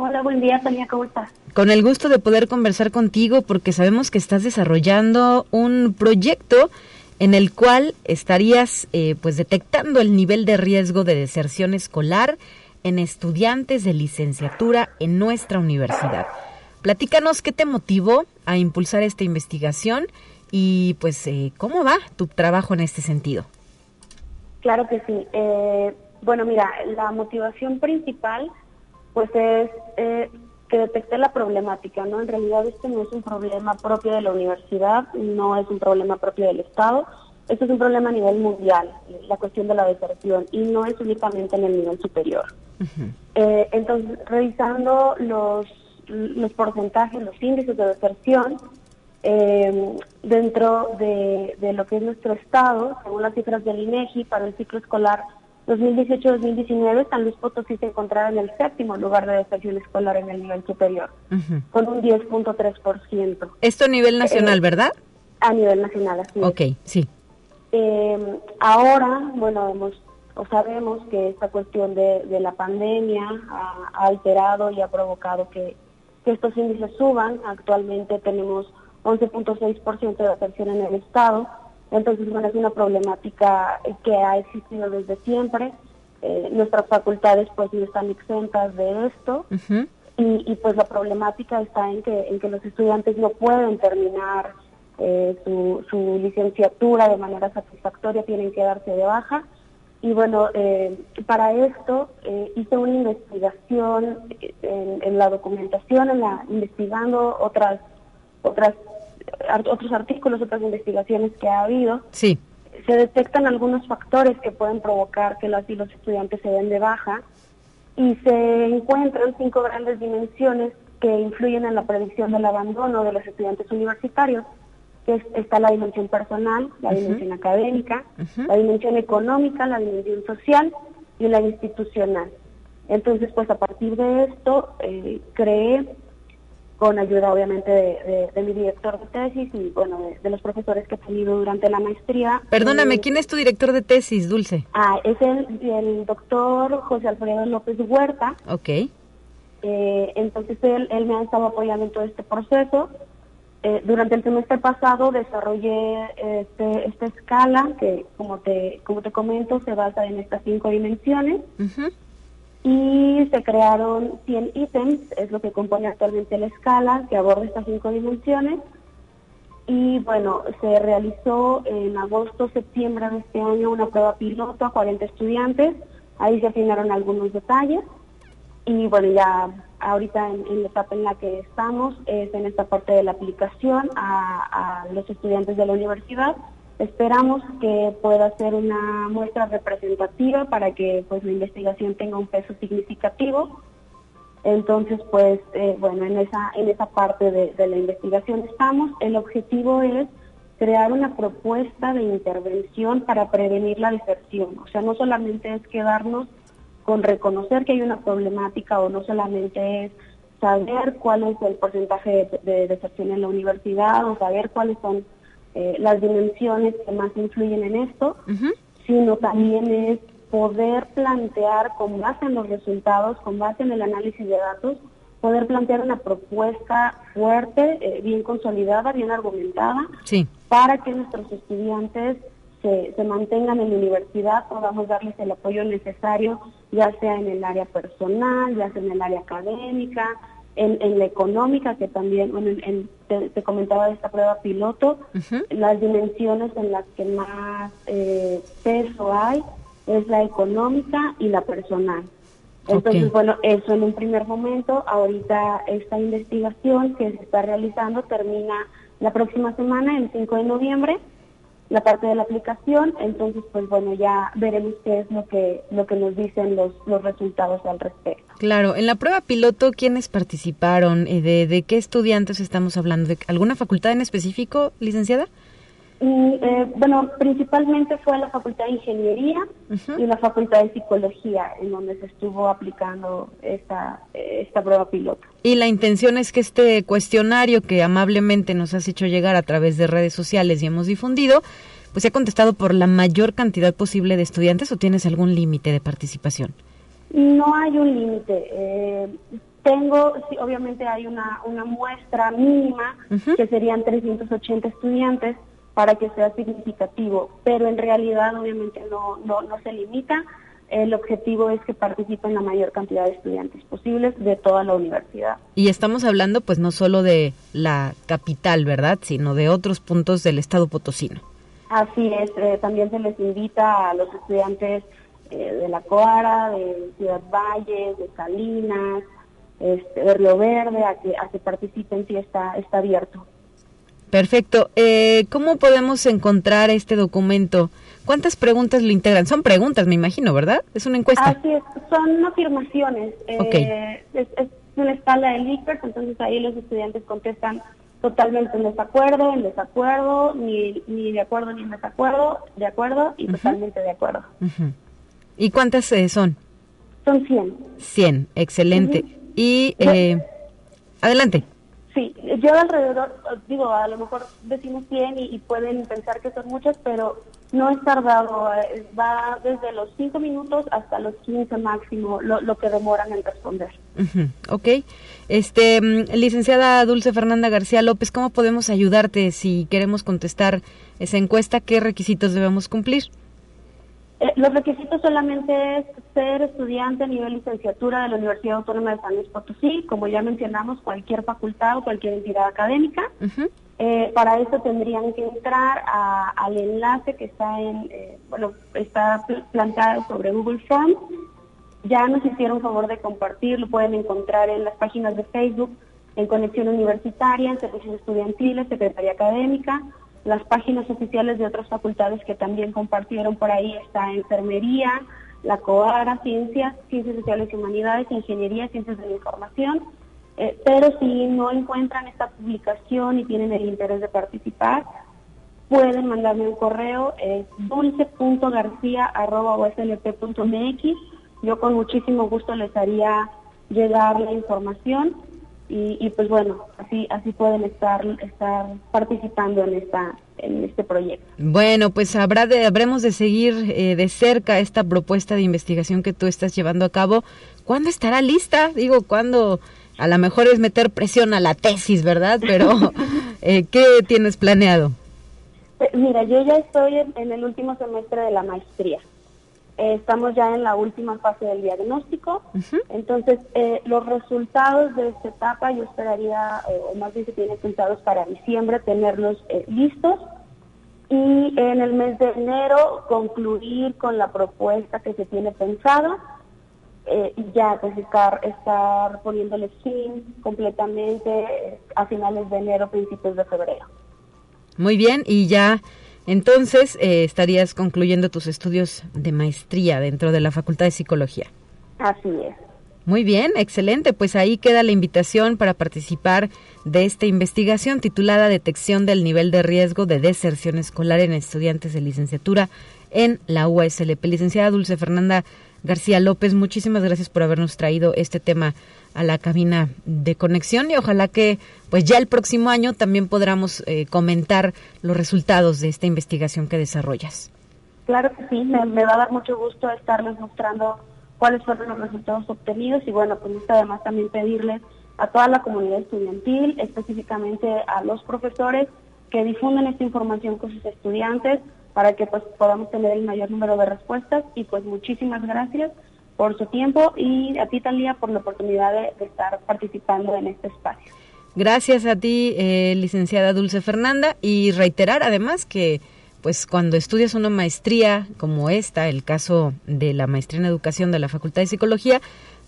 Hola, buen día, Tania, ¿cómo estás? Con el gusto de poder conversar contigo porque sabemos que estás desarrollando un proyecto en el cual estarías eh, pues detectando el nivel de riesgo de deserción escolar en estudiantes de licenciatura en nuestra universidad. Platícanos qué te motivó a impulsar esta investigación y pues eh, cómo va tu trabajo en este sentido. Claro que sí. Eh, bueno, mira, la motivación principal pues es eh, que detecté la problemática, ¿no? En realidad este no es un problema propio de la universidad, no es un problema propio del Estado, esto es un problema a nivel mundial, la cuestión de la deserción, y no es únicamente en el nivel superior. Eh, entonces, revisando los, los porcentajes, los índices de deserción, eh, dentro de, de lo que es nuestro estado, según las cifras del INEGI para el ciclo escolar 2018-2019, San Luis Potosí se encontraba en el séptimo lugar de deserción escolar en el nivel superior, Ujú. con un 10.3% Esto a nivel nacional, Eh, ¿verdad? a nivel nacional. Así es. Ok, sí. Eh, ahora, bueno, hemos o sabemos que esta cuestión de, de la pandemia ha, ha alterado y ha provocado que, que estos índices suban. Actualmente tenemos 11.6% de deserción en el estado. Entonces, bueno, es una problemática que ha existido desde siempre. Eh, nuestras facultades pues no están exentas de esto y, y, pues la problemática está en que, en que los estudiantes no pueden terminar eh, su, su licenciatura de manera satisfactoria, tienen que darse de baja. Y bueno, eh, para esto eh, hice una investigación eh, en, en la documentación, en la, investigando otras, otras, otros artículos, otras investigaciones que ha habido Sí. se detectan algunos factores que pueden provocar que las y los estudiantes se den de baja y se encuentran cinco grandes dimensiones que influyen en la predicción del abandono de los estudiantes universitarios, que es- está la dimensión personal, la dimensión académica, la dimensión económica, la dimensión social y la institucional. Entonces, pues a partir de esto, eh, creé, con ayuda obviamente de, mi director de tesis y bueno, de, los profesores que he tenido durante la maestría. Perdóname, eh, ¿quién es tu director de tesis, Dulce? Ah, es el, el doctor José Alfredo López Huerta. Ok. Eh, entonces él, él me ha estado apoyando en todo este proceso. Eh, durante el semestre pasado desarrollé este, esta escala que, como te, como te comento, se basa en estas cinco dimensiones y se crearon 100 ítems, es lo que compone actualmente la escala, que aborda estas cinco dimensiones. Y bueno, se realizó en agosto, septiembre de este año una prueba piloto a 40 estudiantes, ahí se afinaron algunos detalles y bueno, ya ahorita en, la etapa en la que estamos es en esta parte de la aplicación a, los estudiantes de la universidad. Esperamos que pueda ser una muestra representativa para que pues la investigación tenga un peso significativo. Entonces, pues eh, bueno, en esa en esa parte de, de la investigación estamos. El objetivo es crear una propuesta de intervención para prevenir la deserción. O sea, no solamente es quedarnos con reconocer que hay una problemática o no solamente es saber cuál es el porcentaje de, deserción en la universidad o saber cuáles son eh, las dimensiones que más influyen en esto, sino también es poder plantear con base en los resultados, con base en el análisis de datos, poder plantear una propuesta fuerte, eh, bien consolidada, bien argumentada, para que nuestros estudiantes se, se, mantengan en la universidad, podamos darles el apoyo necesario, ya sea en el área personal, ya sea en el área académica, en, la económica, que también, bueno, en, te, comentaba de esta prueba piloto, las dimensiones en las que más eh, peso hay es la económica y la personal. Entonces, bueno, eso en un primer momento, ahorita esta investigación que se está realizando termina la próxima semana, el 5 de noviembre, la parte de la aplicación, entonces pues bueno, ya veremos qué es lo que lo que nos dicen los, los resultados al respecto. Claro, en la prueba piloto, ¿quiénes participaron? Eh, ¿De, de qué estudiantes estamos hablando? ¿De alguna facultad en específico, licenciada? Eh, bueno, principalmente fue la Facultad de Ingeniería y la Facultad de Psicología, en donde se estuvo aplicando esta, esta prueba piloto. Y la intención es que este cuestionario que amablemente nos has hecho llegar a través de redes sociales y hemos difundido, pues se ha contestado por la mayor cantidad posible de estudiantes o tienes algún límite de participación? No hay un límite. Eh, tengo, sí, obviamente hay una, una muestra mínima, que serían 380 estudiantes, para que sea significativo, pero en realidad obviamente no, no, no se limita. El objetivo es que participen la mayor cantidad de estudiantes posibles de toda la universidad. Y estamos hablando pues no solo de la capital, ¿verdad? Sino de otros puntos del estado potosino. Así es, eh, también se les invita a los estudiantes eh, de La Coara, de Ciudad Valle, de Salinas, este, de Río Verde, a que, a que participen si está, está abierto. Perfecto. Eh, ¿Cómo podemos encontrar este documento? ¿Cuántas preguntas lo integran? Son preguntas, me imagino, ¿verdad? Es una encuesta. Así es, son afirmaciones. Eh, es, una escala de Likert, entonces ahí los estudiantes contestan totalmente en desacuerdo, en desacuerdo, ni, ni de acuerdo ni en desacuerdo, de acuerdo y totalmente de acuerdo. ¿Y cuántas eh, son? Son 100. 100, excelente. Y eh, adelante. Sí, yo alrededor, digo, a lo mejor decimos 100 y, pueden pensar que son muchas, pero no es tardado, eh, va desde los 5 minutos hasta los 15 máximo lo, que demoran en responder. Ok. Este, mm, licenciada Dulce Fernanda García López, ¿cómo podemos ayudarte si queremos contestar esa encuesta? ¿Qué requisitos debemos cumplir? Eh, los requisitos solamente es ser estudiante a nivel licenciatura de la Universidad Autónoma de San Luis Potosí, como ya mencionamos, cualquier facultad o cualquier entidad académica. Eh, para eso tendrían que entrar al enlace que está en, eh, bueno, está plantado sobre Google Forms. Ya nos hicieron favor de compartir, lo pueden encontrar en las páginas de Facebook, en Conexión Universitaria, en Servicios Estudiantiles, Secretaría Académica, las páginas oficiales de otras facultades que también compartieron por ahí está Enfermería, la COARA, Ciencias, Ciencias Sociales y Humanidades, Ingeniería, Ciencias de la Información. Eh, pero si no encuentran esta publicación y tienen el interés de participar, pueden mandarme un correo, es dulce.garcía.oslp.mx yo con muchísimo gusto les haría llegar la información y, pues bueno, así así pueden estar estar participando en esta en este proyecto. Bueno, pues habrá de, habremos de seguir eh, de cerca esta propuesta de investigación que tú estás llevando a cabo. ¿Cuándo estará lista? Digo, ¿cuándo? A lo mejor es meter presión a la tesis, ¿verdad? Pero, (laughs) eh, ¿qué tienes planeado? Eh, mira, yo ya estoy en el último semestre de la maestría. Eh, estamos ya en la última fase del diagnóstico. Entonces, eh, los resultados de esta etapa yo esperaría, eh, o más bien se tienen pensados para diciembre, tenerlos listos. Y en el mes de enero concluir con la propuesta que se tiene pensada. y ya, pues estar, estar poniéndole fin completamente a finales de enero, principios de febrero. Muy bien, y ya entonces, eh, estarías concluyendo tus estudios de maestría dentro de la Facultad de Psicología. Así es. Muy bien, excelente. Pues ahí queda la invitación para participar de esta investigación titulada Detección del nivel de riesgo de deserción escolar en estudiantes de licenciatura en la USLP. Licenciada Dulce Fernanda García López, muchísimas gracias por habernos traído este tema a la cabina de conexión y ojalá que pues ya el próximo año también podamos eh, comentar los resultados de esta investigación que desarrollas. Claro que sí, me, va a dar mucho gusto estarles mostrando cuáles fueron los resultados obtenidos y bueno, pues además también pedirles a toda la comunidad estudiantil, específicamente a los profesores, que difundan esta información con sus estudiantes para que pues podamos tener el mayor número de respuestas y pues muchísimas gracias por su tiempo y a ti, Talía, por la oportunidad de, estar participando en este espacio. Gracias a ti, eh, licenciada Dulce Fernanda, y reiterar además que pues cuando estudias una maestría como esta, el caso de la maestría en educación de la Facultad de Psicología,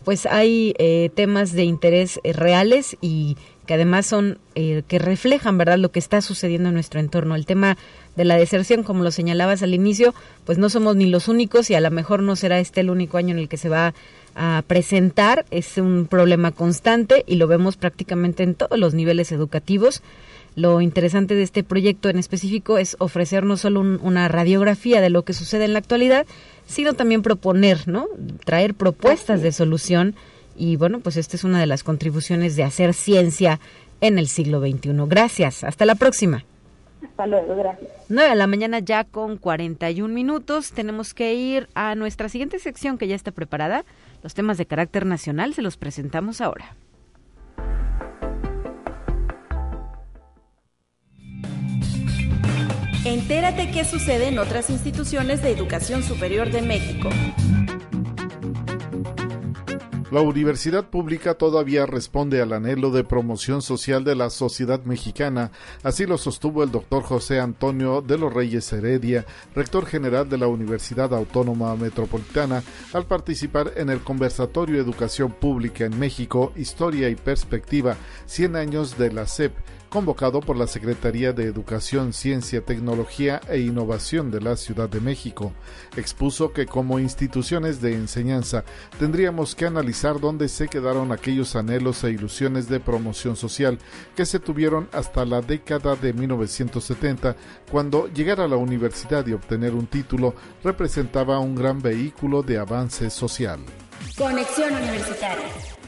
pues hay eh, temas de interés eh, reales y que además son que reflejan verdad lo que está sucediendo en nuestro entorno el tema de la deserción, como lo señalabas al inicio, pues no somos ni los únicos y a lo mejor no será este el único año en el que se va a presentar. Es un problema constante y lo vemos prácticamente en todos los niveles educativos. Lo interesante de este proyecto en específico es ofrecer no solo una radiografía de lo que sucede en la actualidad, sino también proponer, ¿no? Traer propuestas de solución y bueno, pues esta es una de las contribuciones de hacer ciencia en el siglo XXI. Gracias, hasta la próxima. Hasta luego, gracias. 9 de la mañana ya con 41 minutos. Tenemos que ir a nuestra siguiente sección que ya está preparada. Los temas de carácter nacional se los presentamos ahora. Entérate qué sucede en otras instituciones de educación superior de México. La universidad pública todavía responde al anhelo de promoción social de la sociedad mexicana, así lo sostuvo el doctor José Antonio de los Reyes Heredia, rector general de la Universidad Autónoma Metropolitana, al participar en el conversatorio Educación Pública en México, Historia y Perspectiva, 100 años de la SEP, convocado por la Secretaría de Educación, Ciencia, Tecnología e Innovación de la Ciudad de México. Expuso que como instituciones de enseñanza tendríamos que analizar dónde se quedaron aquellos anhelos e ilusiones de promoción social que se tuvieron hasta la década de 1970, cuando llegar a la universidad y obtener un título representaba un gran vehículo de avance social. Conexión Universitaria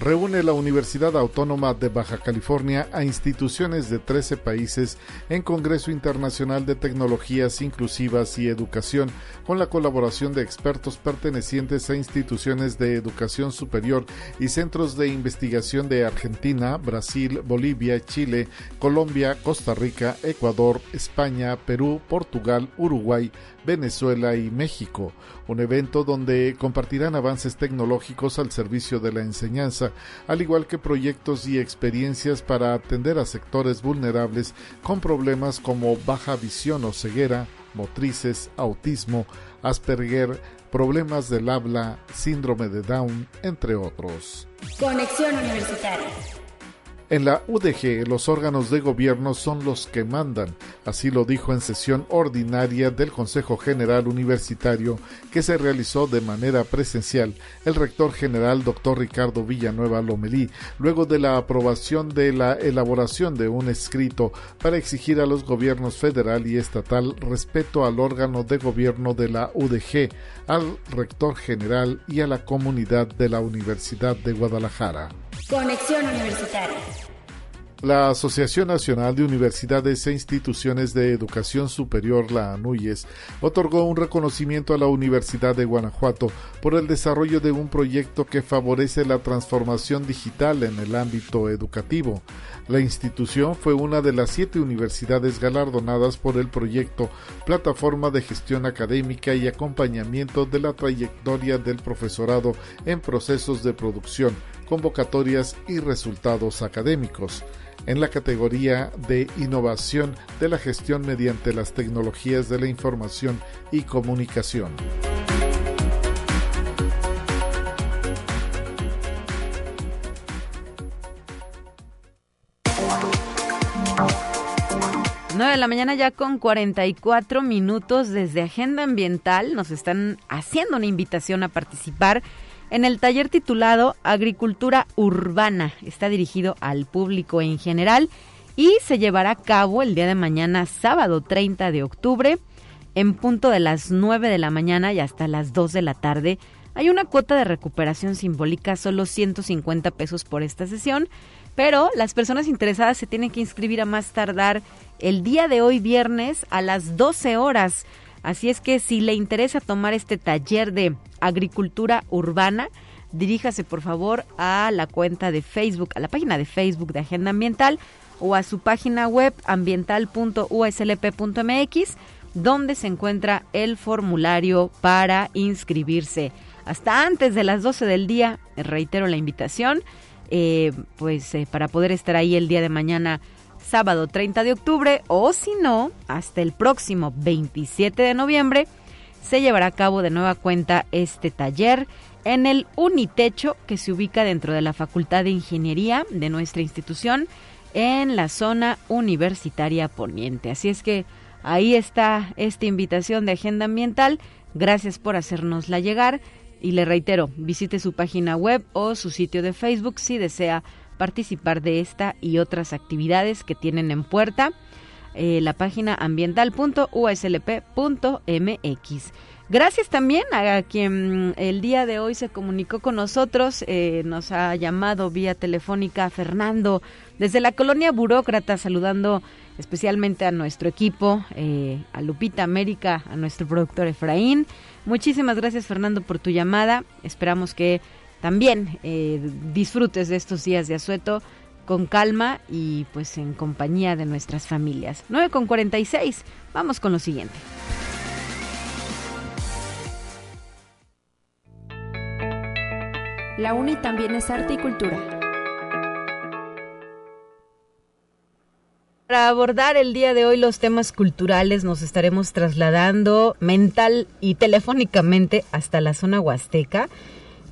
reúne la Universidad Autónoma de Baja California a instituciones de 13 países en Congreso Internacional de Tecnologías Inclusivas y Educación, con la colaboración de expertos pertenecientes a instituciones de educación superior y centros de investigación de Argentina, Brasil, Bolivia, Chile, Colombia, Costa Rica, Ecuador, España, Perú, Portugal, Uruguay, Venezuela y México, un evento donde compartirán avances tecnológicos al servicio de la enseñanza, al igual que proyectos y experiencias para atender a sectores vulnerables con problemas como baja visión o ceguera, motrices, autismo, Asperger, problemas del habla, síndrome de Down, entre otros. Conexión Universitaria. En la UDG los órganos de gobierno son los que mandan, así lo dijo en sesión ordinaria del Consejo General Universitario que se realizó de manera presencial el rector general doctor Ricardo Villanueva Lomelí, luego de la aprobación de la elaboración de un escrito para exigir a los gobiernos federal y estatal respeto al órgano de gobierno de la UDG, al rector general y a la comunidad de la Universidad de Guadalajara. Conexión Universitaria. La Asociación Nacional de Universidades e Instituciones de Educación Superior, la ANUYES, otorgó un reconocimiento a la Universidad de Guanajuato por el desarrollo de un proyecto que favorece la transformación digital en el ámbito educativo. La institución fue una de las siete universidades galardonadas por el proyecto Plataforma de Gestión Académica y Acompañamiento de la Trayectoria del Profesorado en Procesos de Producción convocatorias y resultados académicos en la categoría de innovación de la gestión mediante las tecnologías de la información y comunicación. De la mañana ya con 44 minutos desde Agenda Ambiental. Nos están haciendo una invitación a participar en el taller titulado Agricultura Urbana. Está dirigido al público en general y se llevará a cabo el día de mañana, sábado 30 de octubre, en punto de las 9 de la mañana y hasta las 2 de la tarde. Hay una cuota de recuperación simbólica, solo 150 pesos por esta sesión, pero las personas interesadas se tienen que inscribir a más tardar el día de hoy viernes a las 12 horas. Así es que si le interesa tomar este taller de agricultura urbana, diríjase por favor a la cuenta de Facebook, a la página de Facebook de Agenda Ambiental o a su página web ambiental.uslp.mx donde se encuentra el formulario para inscribirse. Hasta antes de las 12 del día, reitero la invitación, eh, pues eh, para poder estar ahí el día de mañana sábado 30 de octubre o si no, hasta el próximo 27 de noviembre se llevará a cabo de nueva cuenta este taller en el Unitecho que se ubica dentro de la Facultad de Ingeniería de nuestra institución en la zona universitaria poniente. Así es que ahí está esta invitación de Agenda Ambiental. Gracias por hacérnosla llegar y le reitero, visite su página web o su sitio de Facebook si desea participar de esta y otras actividades que tienen en puerta. Eh, la página ambiental.uslp.mx. Gracias también a quien el día de hoy se comunicó con nosotros, eh, nos ha llamado vía telefónica Fernando desde la colonia burócrata, saludando especialmente a nuestro equipo, eh, a Lupita América, a nuestro productor Efraín. Muchísimas gracias Fernando por tu llamada, esperamos que también eh, disfrutes de estos días de asueto con calma y pues en compañía de nuestras familias. 9 con 46, vamos con lo siguiente. La UNI también es arte y cultura. Para abordar el día de hoy los temas culturales nos estaremos trasladando mental y telefónicamente hasta la zona huasteca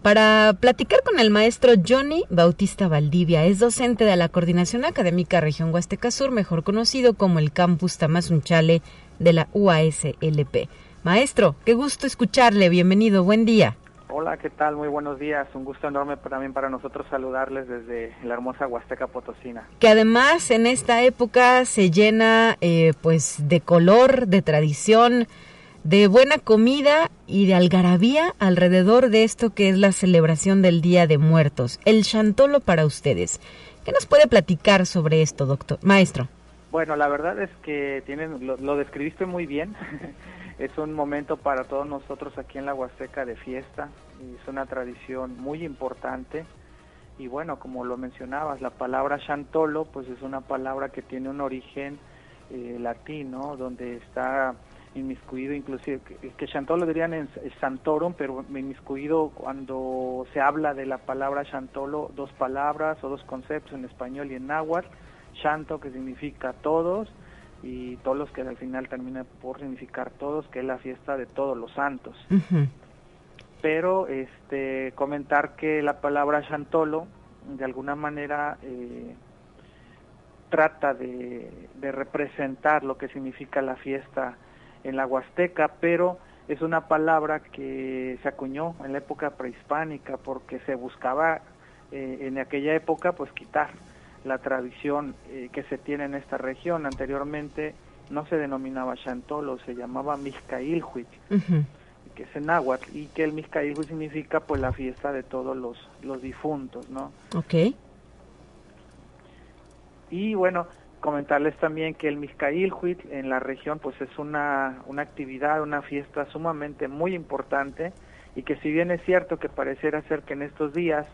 para platicar con el maestro Johnny Bautista Valdivia. Es docente de la Coordinación Académica Región Huasteca Sur, mejor conocido como el Campus Tamazunchale de la UASLP. Maestro, qué gusto escucharle. Bienvenido, buen día. Hola, ¿qué tal? Muy buenos días. Un gusto enorme también para nosotros saludarles desde la hermosa Huasteca Potosina. Que además en esta época se llena eh, pues de color, de tradición, de buena comida y de algarabía alrededor de esto que es la celebración del Día de Muertos, el Chantolo para ustedes. ¿Qué nos puede platicar sobre esto, doctor, maestro? Bueno, la verdad es que tienen, lo, describiste muy bien. (laughs) es un momento para todos nosotros aquí en la Huasteca de fiesta. Es una tradición muy importante. Y bueno, como lo mencionabas, la palabra chantolo, pues es una palabra que tiene un origen eh, latino, donde está inmiscuido inclusive, que, que Chantolo dirían en Santorum, pero inmiscuido cuando se habla de la palabra Chantolo, dos palabras o dos conceptos en español y en náhuatl, Chanto que significa todos y todos los que al final termina por significar todos, que es la fiesta de todos los santos. Pero este comentar que la palabra Chantolo de alguna manera eh, trata de, representar lo que significa la fiesta en la Huasteca, pero es una palabra que se acuñó en la época prehispánica porque se buscaba eh, en aquella época pues quitar la tradición eh, que se tiene en esta región. Anteriormente no se denominaba Chantolo, se llamaba Mizcailhuit, que es en náhuatl, y que el Mizcailhuit significa pues la fiesta de todos los, los difuntos, ¿no? Ok. Y bueno, comentarles también que el Mizcailhuit en la región pues es una, una actividad, una fiesta sumamente muy importante y que si bien es cierto que pareciera ser que en estos días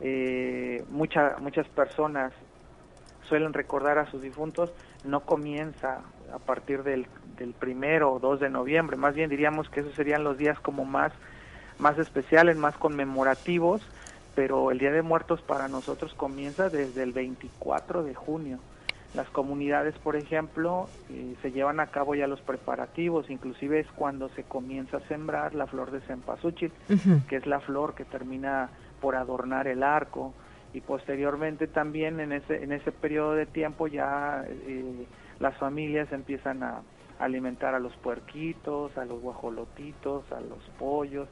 eh, muchas personas suelen recordar a sus difuntos, no comienza a partir del, del primero o 2 de noviembre, más bien diríamos que esos serían los días como más, más especiales, más conmemorativos, pero el Día de Muertos para nosotros comienza desde el 24 de junio. Las comunidades, por ejemplo, eh, se llevan a cabo ya los preparativos, inclusive es cuando se comienza a sembrar la flor de cempasúchil, que es la flor que termina por adornar el arco, y posteriormente también en ese, en ese periodo de tiempo ya eh, las familias empiezan a alimentar a los puerquitos, a los guajolotitos, a los pollos,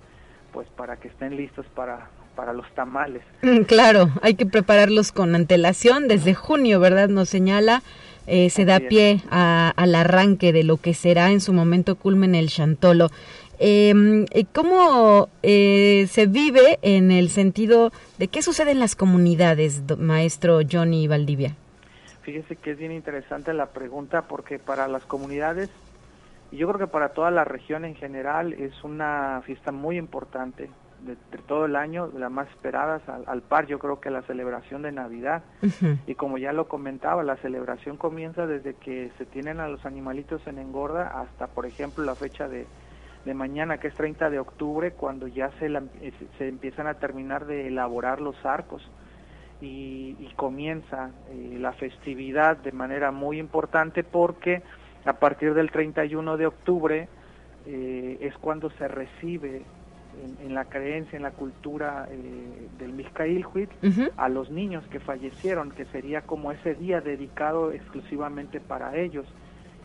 pues para que estén listos para, para los tamales. Mm, claro, hay que prepararlos con antelación desde junio, ¿verdad? Nos señala, eh, se da pie al arranque de lo que será en su momento culmen el Chantolo. Em, eh, ¿Cómo eh, se vive en el sentido de qué sucede en las comunidades, maestro Johnny Valdivia? Fíjese que es bien interesante la pregunta porque para las comunidades, y yo creo que para toda la región en general, es una fiesta muy importante de, todo el año, de las más esperadas al, par, yo creo que la celebración de Navidad. Y como ya lo comentaba, la celebración comienza desde que se tienen a los animalitos en engorda hasta, por ejemplo, la fecha de, de mañana, que es 30 de octubre, cuando ya se, eh, se empiezan a terminar de elaborar los arcos. Y, comienza eh, la festividad de manera muy importante porque a partir del 31 de octubre eh, es cuando se recibe en, la creencia, en la cultura eh, del Mizcailhuit, a los niños que fallecieron, que sería como ese día dedicado exclusivamente para ellos.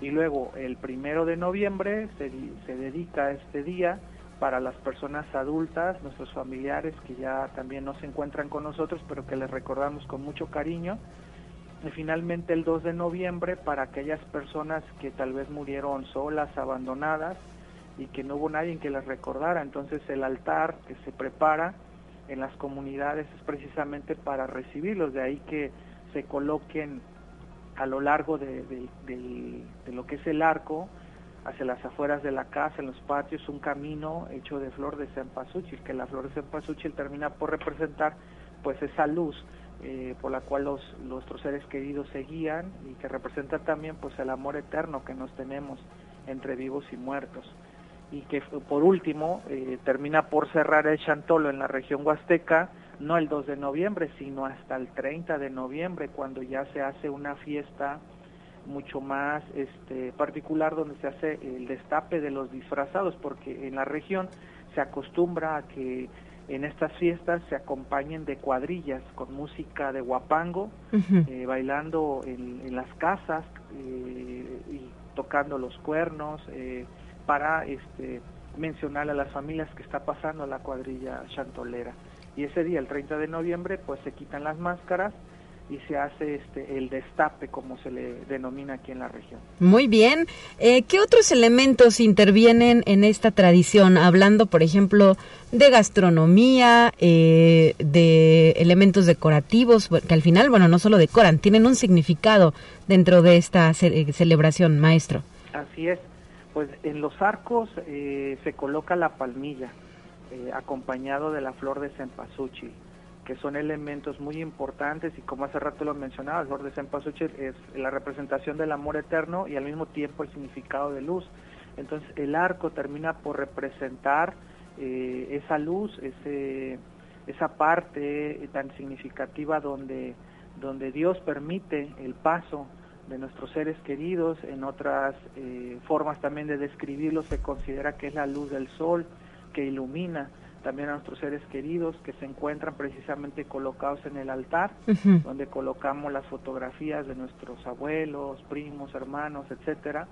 Y luego el primero de noviembre se, se dedica este día para las personas adultas, nuestros familiares que ya también no se encuentran con nosotros, pero que les recordamos con mucho cariño. Y finalmente el 2 de noviembre para aquellas personas que tal vez murieron solas, abandonadas, y que no hubo nadie que las recordara. Entonces el altar que se prepara en las comunidades es precisamente para recibirlos, de ahí que se coloquen a lo largo de, lo que es el arco, hacia las afueras de la casa, en los patios, un camino hecho de flor de cempasúchil, que la flor de cempasúchil termina por representar pues esa luz eh, por la cual los, nuestros seres queridos se guían y que representa también pues el amor eterno que nos tenemos entre vivos y muertos y que por último eh, termina por cerrar el Chantolo en la región huasteca, no el 2 de noviembre, sino hasta el 30 de noviembre, cuando ya se hace una fiesta mucho más este, particular donde se hace el destape de los disfrazados, porque en la región se acostumbra a que en estas fiestas se acompañen de cuadrillas con música de guapango, eh, bailando en, las casas eh, y tocando los cuernos, eh, para este, mencionar a las familias que está pasando la cuadrilla chantolera. Y ese día, el 30 de noviembre, pues se quitan las máscaras y se hace este el destape como se le denomina aquí en la región. Muy bien. Eh, ¿Qué otros elementos intervienen en esta tradición? Hablando, por ejemplo, de gastronomía, eh, de elementos decorativos, que al final, bueno, no solo decoran, tienen un significado dentro de esta celebración, maestro. Así es. Pues en los arcos eh, se coloca la palmilla, eh, acompañado de la flor de cempasúchil, que son elementos muy importantes y como hace rato lo mencionaba, la flor de cempasúchil es la representación del amor eterno y al mismo tiempo el significado de luz. Entonces el arco termina por representar eh, esa luz, ese, esa parte tan significativa donde, donde Dios permite el paso de nuestros seres queridos, en otras eh, formas también de describirlo se considera que es la luz del sol que ilumina también a nuestros seres queridos que se encuentran precisamente colocados en el altar, donde colocamos las fotografías de nuestros abuelos, primos, hermanos, etcétera,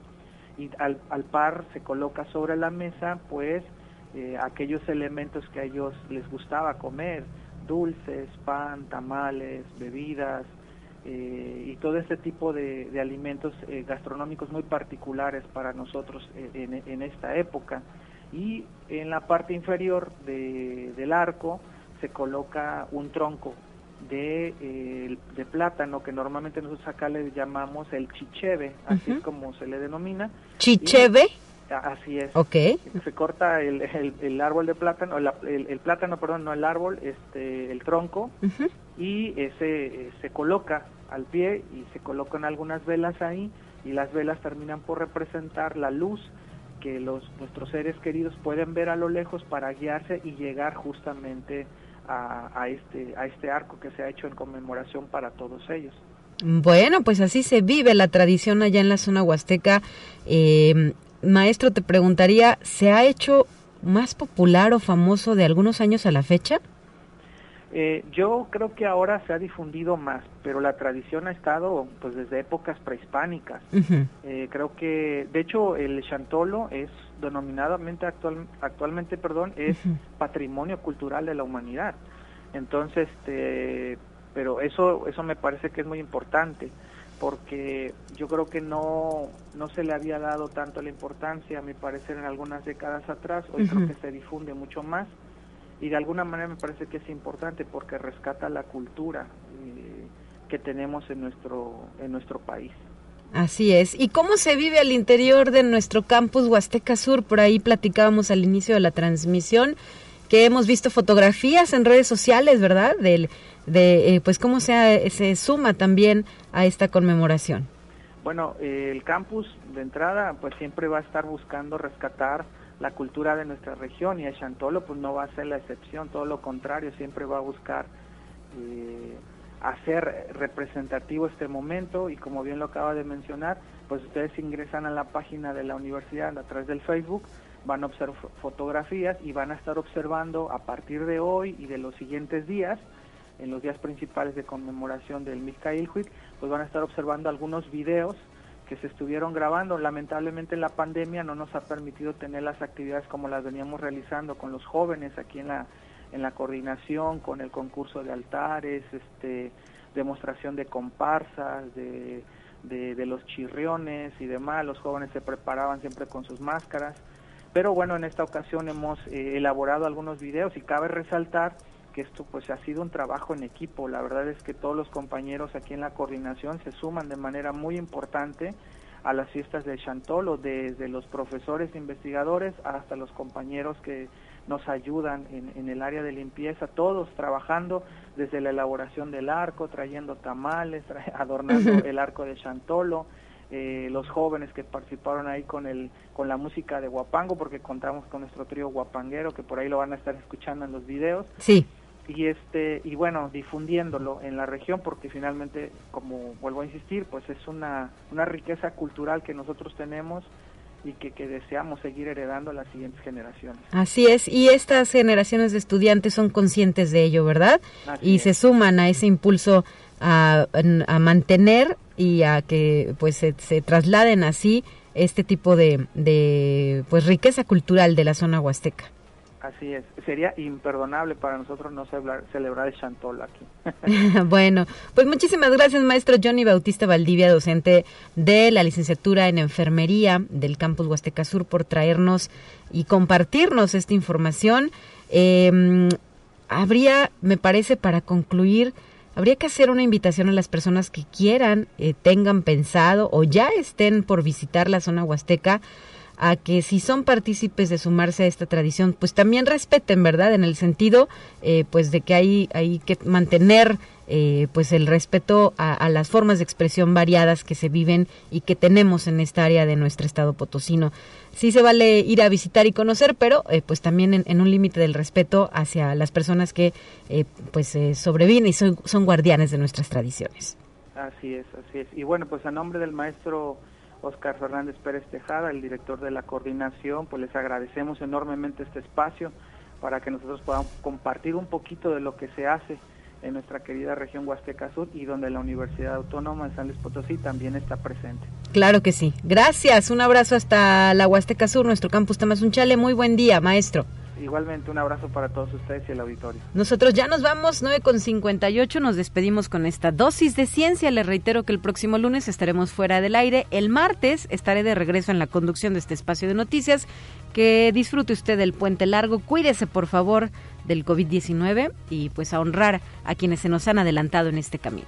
y al, al par se coloca sobre la mesa, pues, eh, aquellos elementos que a ellos les gustaba comer, dulces, pan, tamales, bebidas, eh, y todo este tipo de, alimentos eh, gastronómicos muy particulares para nosotros en, esta época. Y en la parte inferior del arco se coloca un tronco de, de, plátano que normalmente nosotros acá le llamamos el chicheve, así es como se le denomina. ¿Chicheve? así es. Ok. Se corta el, el, árbol de plátano, el, el, plátano, perdón, no el árbol, este, el tronco, y ese se coloca al pie y se colocan algunas velas ahí y las velas terminan por representar la luz que los nuestros seres queridos pueden ver a lo lejos para guiarse y llegar justamente a, a este a este arco que se ha hecho en conmemoración para todos ellos. Bueno, pues así se vive la tradición allá en la zona huasteca. Eh, maestro, te preguntaría, ¿se ha hecho más popular o famoso de algunos años a la fecha? Eh, yo creo que ahora se ha difundido más, pero la tradición ha estado pues desde épocas prehispánicas. eh, creo que, de hecho, el chantolo es denominadamente actual, actualmente, perdón, es patrimonio cultural de la humanidad. Entonces, este, pero eso, eso me parece que es muy importante porque yo creo que no, no se le había dado tanto la importancia, a mi parecer, en algunas décadas atrás. Hoy creo que se difunde mucho más y de alguna manera me parece que es importante porque rescata la cultura eh, que tenemos en nuestro, en nuestro país. Así es. ¿Y cómo se vive al interior de nuestro campus Huasteca Sur? Por ahí platicábamos al inicio de la transmisión que hemos visto fotografías en redes sociales, ¿verdad? Del, de eh, pues cómo se, se suma también a esta conmemoración. Bueno, eh, el campus de entrada pues siempre va a estar buscando rescatar la cultura de nuestra región y el Chantolo pues no va a ser la excepción, todo lo contrario, siempre va a buscar eh, hacer representativo este momento y como bien lo acaba de mencionar, pues ustedes ingresan a la página de la universidad a través del Facebook, van a observar fotografías y van a estar observando a partir de hoy y de los siguientes días en los días principales de conmemoración del Mizcailhuic, pues van a estar observando algunos videos que se estuvieron grabando. Lamentablemente la pandemia no nos ha permitido tener las actividades como las veníamos realizando con los jóvenes aquí en la en la coordinación, con el concurso de altares, este demostración de comparsas, de, de, los chirriones y demás. Los jóvenes se preparaban siempre con sus máscaras. Pero bueno, en esta ocasión hemos eh, elaborado algunos videos y cabe resaltar que esto pues ha sido un trabajo en equipo. La verdad es que todos los compañeros aquí en la coordinación se suman de manera muy importante a las fiestas de Chantolo, desde los profesores investigadores hasta los compañeros que nos ayudan en, el área de limpieza, todos trabajando desde la elaboración del arco, trayendo tamales, (laughs) adornando el arco de Chantolo, eh, los jóvenes que participaron ahí con el con la música de Guapango porque contamos con nuestro trío guapanguero que por ahí lo van a estar escuchando en los videos. Sí y este y bueno difundiéndolo en la región porque finalmente como vuelvo a insistir pues es una, una riqueza cultural que nosotros tenemos y que, que, deseamos seguir heredando a las siguientes generaciones. Así es, y estas generaciones de estudiantes son conscientes de ello, ¿verdad? y se suman a ese impulso a, a, mantener y a que pues se, se trasladen así este tipo de, de pues riqueza cultural de la zona huasteca. Así es, sería imperdonable para nosotros no celebrar, celebrar el Chantol aquí. (laughs) bueno, pues muchísimas gracias maestro Johnny Bautista Valdivia, docente de la licenciatura en enfermería del campus Huasteca Sur por traernos y compartirnos esta información. Eh, habría, me parece, para concluir, habría que hacer una invitación a las personas que quieran, eh, tengan pensado o ya estén por visitar la zona huasteca a que si son partícipes de sumarse a esta tradición, pues también respeten, ¿verdad? En el sentido, eh, pues de que hay, hay que mantener eh, pues el respeto a, las formas de expresión variadas que se viven y que tenemos en esta área de nuestro estado potosino. Sí se vale ir a visitar y conocer, pero eh, pues también en, un límite del respeto hacia las personas que pues sobreviven y son, son guardianes de nuestras tradiciones. Así es, así es. Y bueno, pues a nombre del maestro Oscar Fernández Pérez Tejada, el director de la coordinación, pues les agradecemos enormemente este espacio para que nosotros podamos compartir un poquito de lo que se hace en nuestra querida región Huasteca Sur y donde la Universidad Autónoma de San Luis Potosí también está presente. Claro que sí. Gracias. Un abrazo hasta la Huasteca Sur, nuestro campus Tamazunchale. Muy buen día, maestro. Igualmente un abrazo para todos ustedes y el auditorio. Nosotros ya nos vamos, 9 con 58, nos despedimos con esta dosis de ciencia. Les reitero que el próximo lunes estaremos fuera del aire. El martes estaré de regreso en la conducción de este espacio de noticias. Que disfrute usted del puente largo. Cuídese, por favor, del COVID-19 y pues a honrar a quienes se nos han adelantado en este camino.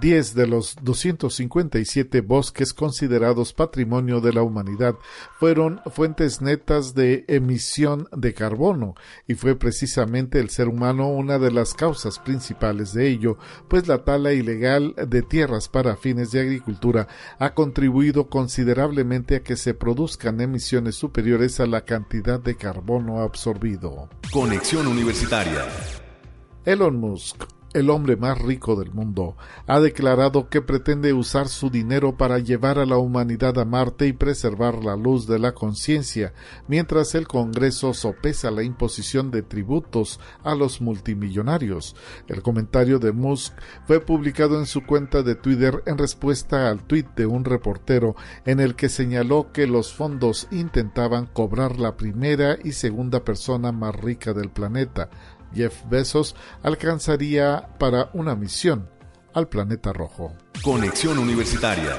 10 de los 257 bosques considerados patrimonio de la humanidad fueron fuentes netas de emisión de carbono y fue precisamente el ser humano una de las causas principales de ello, pues la tala ilegal de tierras para fines de agricultura ha contribuido considerablemente a que se produzcan emisiones superiores a la cantidad de carbono absorbido. Conexión Universitaria. Elon Musk el hombre más rico del mundo, ha declarado que pretende usar su dinero para llevar a la humanidad a Marte y preservar la luz de la conciencia, mientras el Congreso sopesa la imposición de tributos a los multimillonarios. El comentario de Musk fue publicado en su cuenta de Twitter en respuesta al tuit de un reportero en el que señaló que los fondos intentaban cobrar la primera y segunda persona más rica del planeta, Jeff Bezos alcanzaría para una misión al planeta rojo. Conexión Universitaria.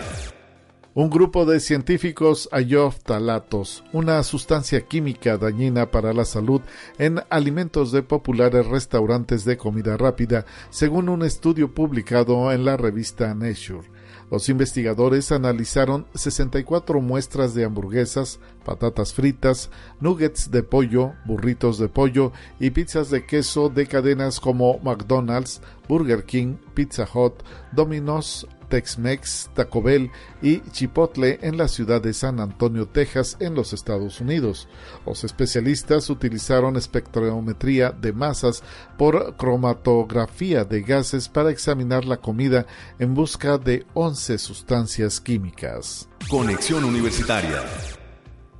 Un grupo de científicos hallóftalatos, una sustancia química dañina para la salud en alimentos de populares restaurantes de comida rápida, según un estudio publicado en la revista Nature. Los investigadores analizaron 64 muestras de hamburguesas, patatas fritas, nuggets de pollo, burritos de pollo y pizzas de queso de cadenas como McDonald's, Burger King, Pizza Hut, Domino's, Tex-Mex, Taco Bell y Chipotle en la ciudad de San Antonio, Texas, en los Estados Unidos. Los especialistas utilizaron espectrometría de masas por cromatografía de gases para examinar la comida en busca de 11 sustancias químicas. Conexión Universitaria.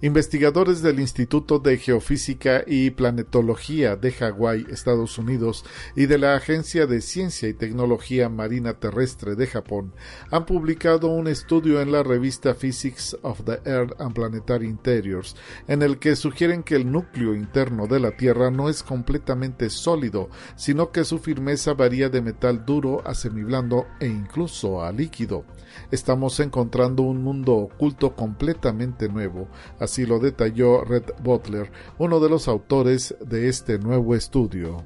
Investigadores del Instituto de Geofísica y Planetología de Hawái, Estados Unidos, y de la Agencia de Ciencia y Tecnología Marina Terrestre de Japón han publicado un estudio en la revista Physics of the Earth and Planetary Interiors, en el que sugieren que el núcleo interno de la Tierra no es completamente sólido, sino que su firmeza varía de metal duro a semiblando e incluso a líquido. Estamos encontrando un mundo oculto completamente nuevo, así lo detalló Red Butler, uno de los autores de este nuevo estudio.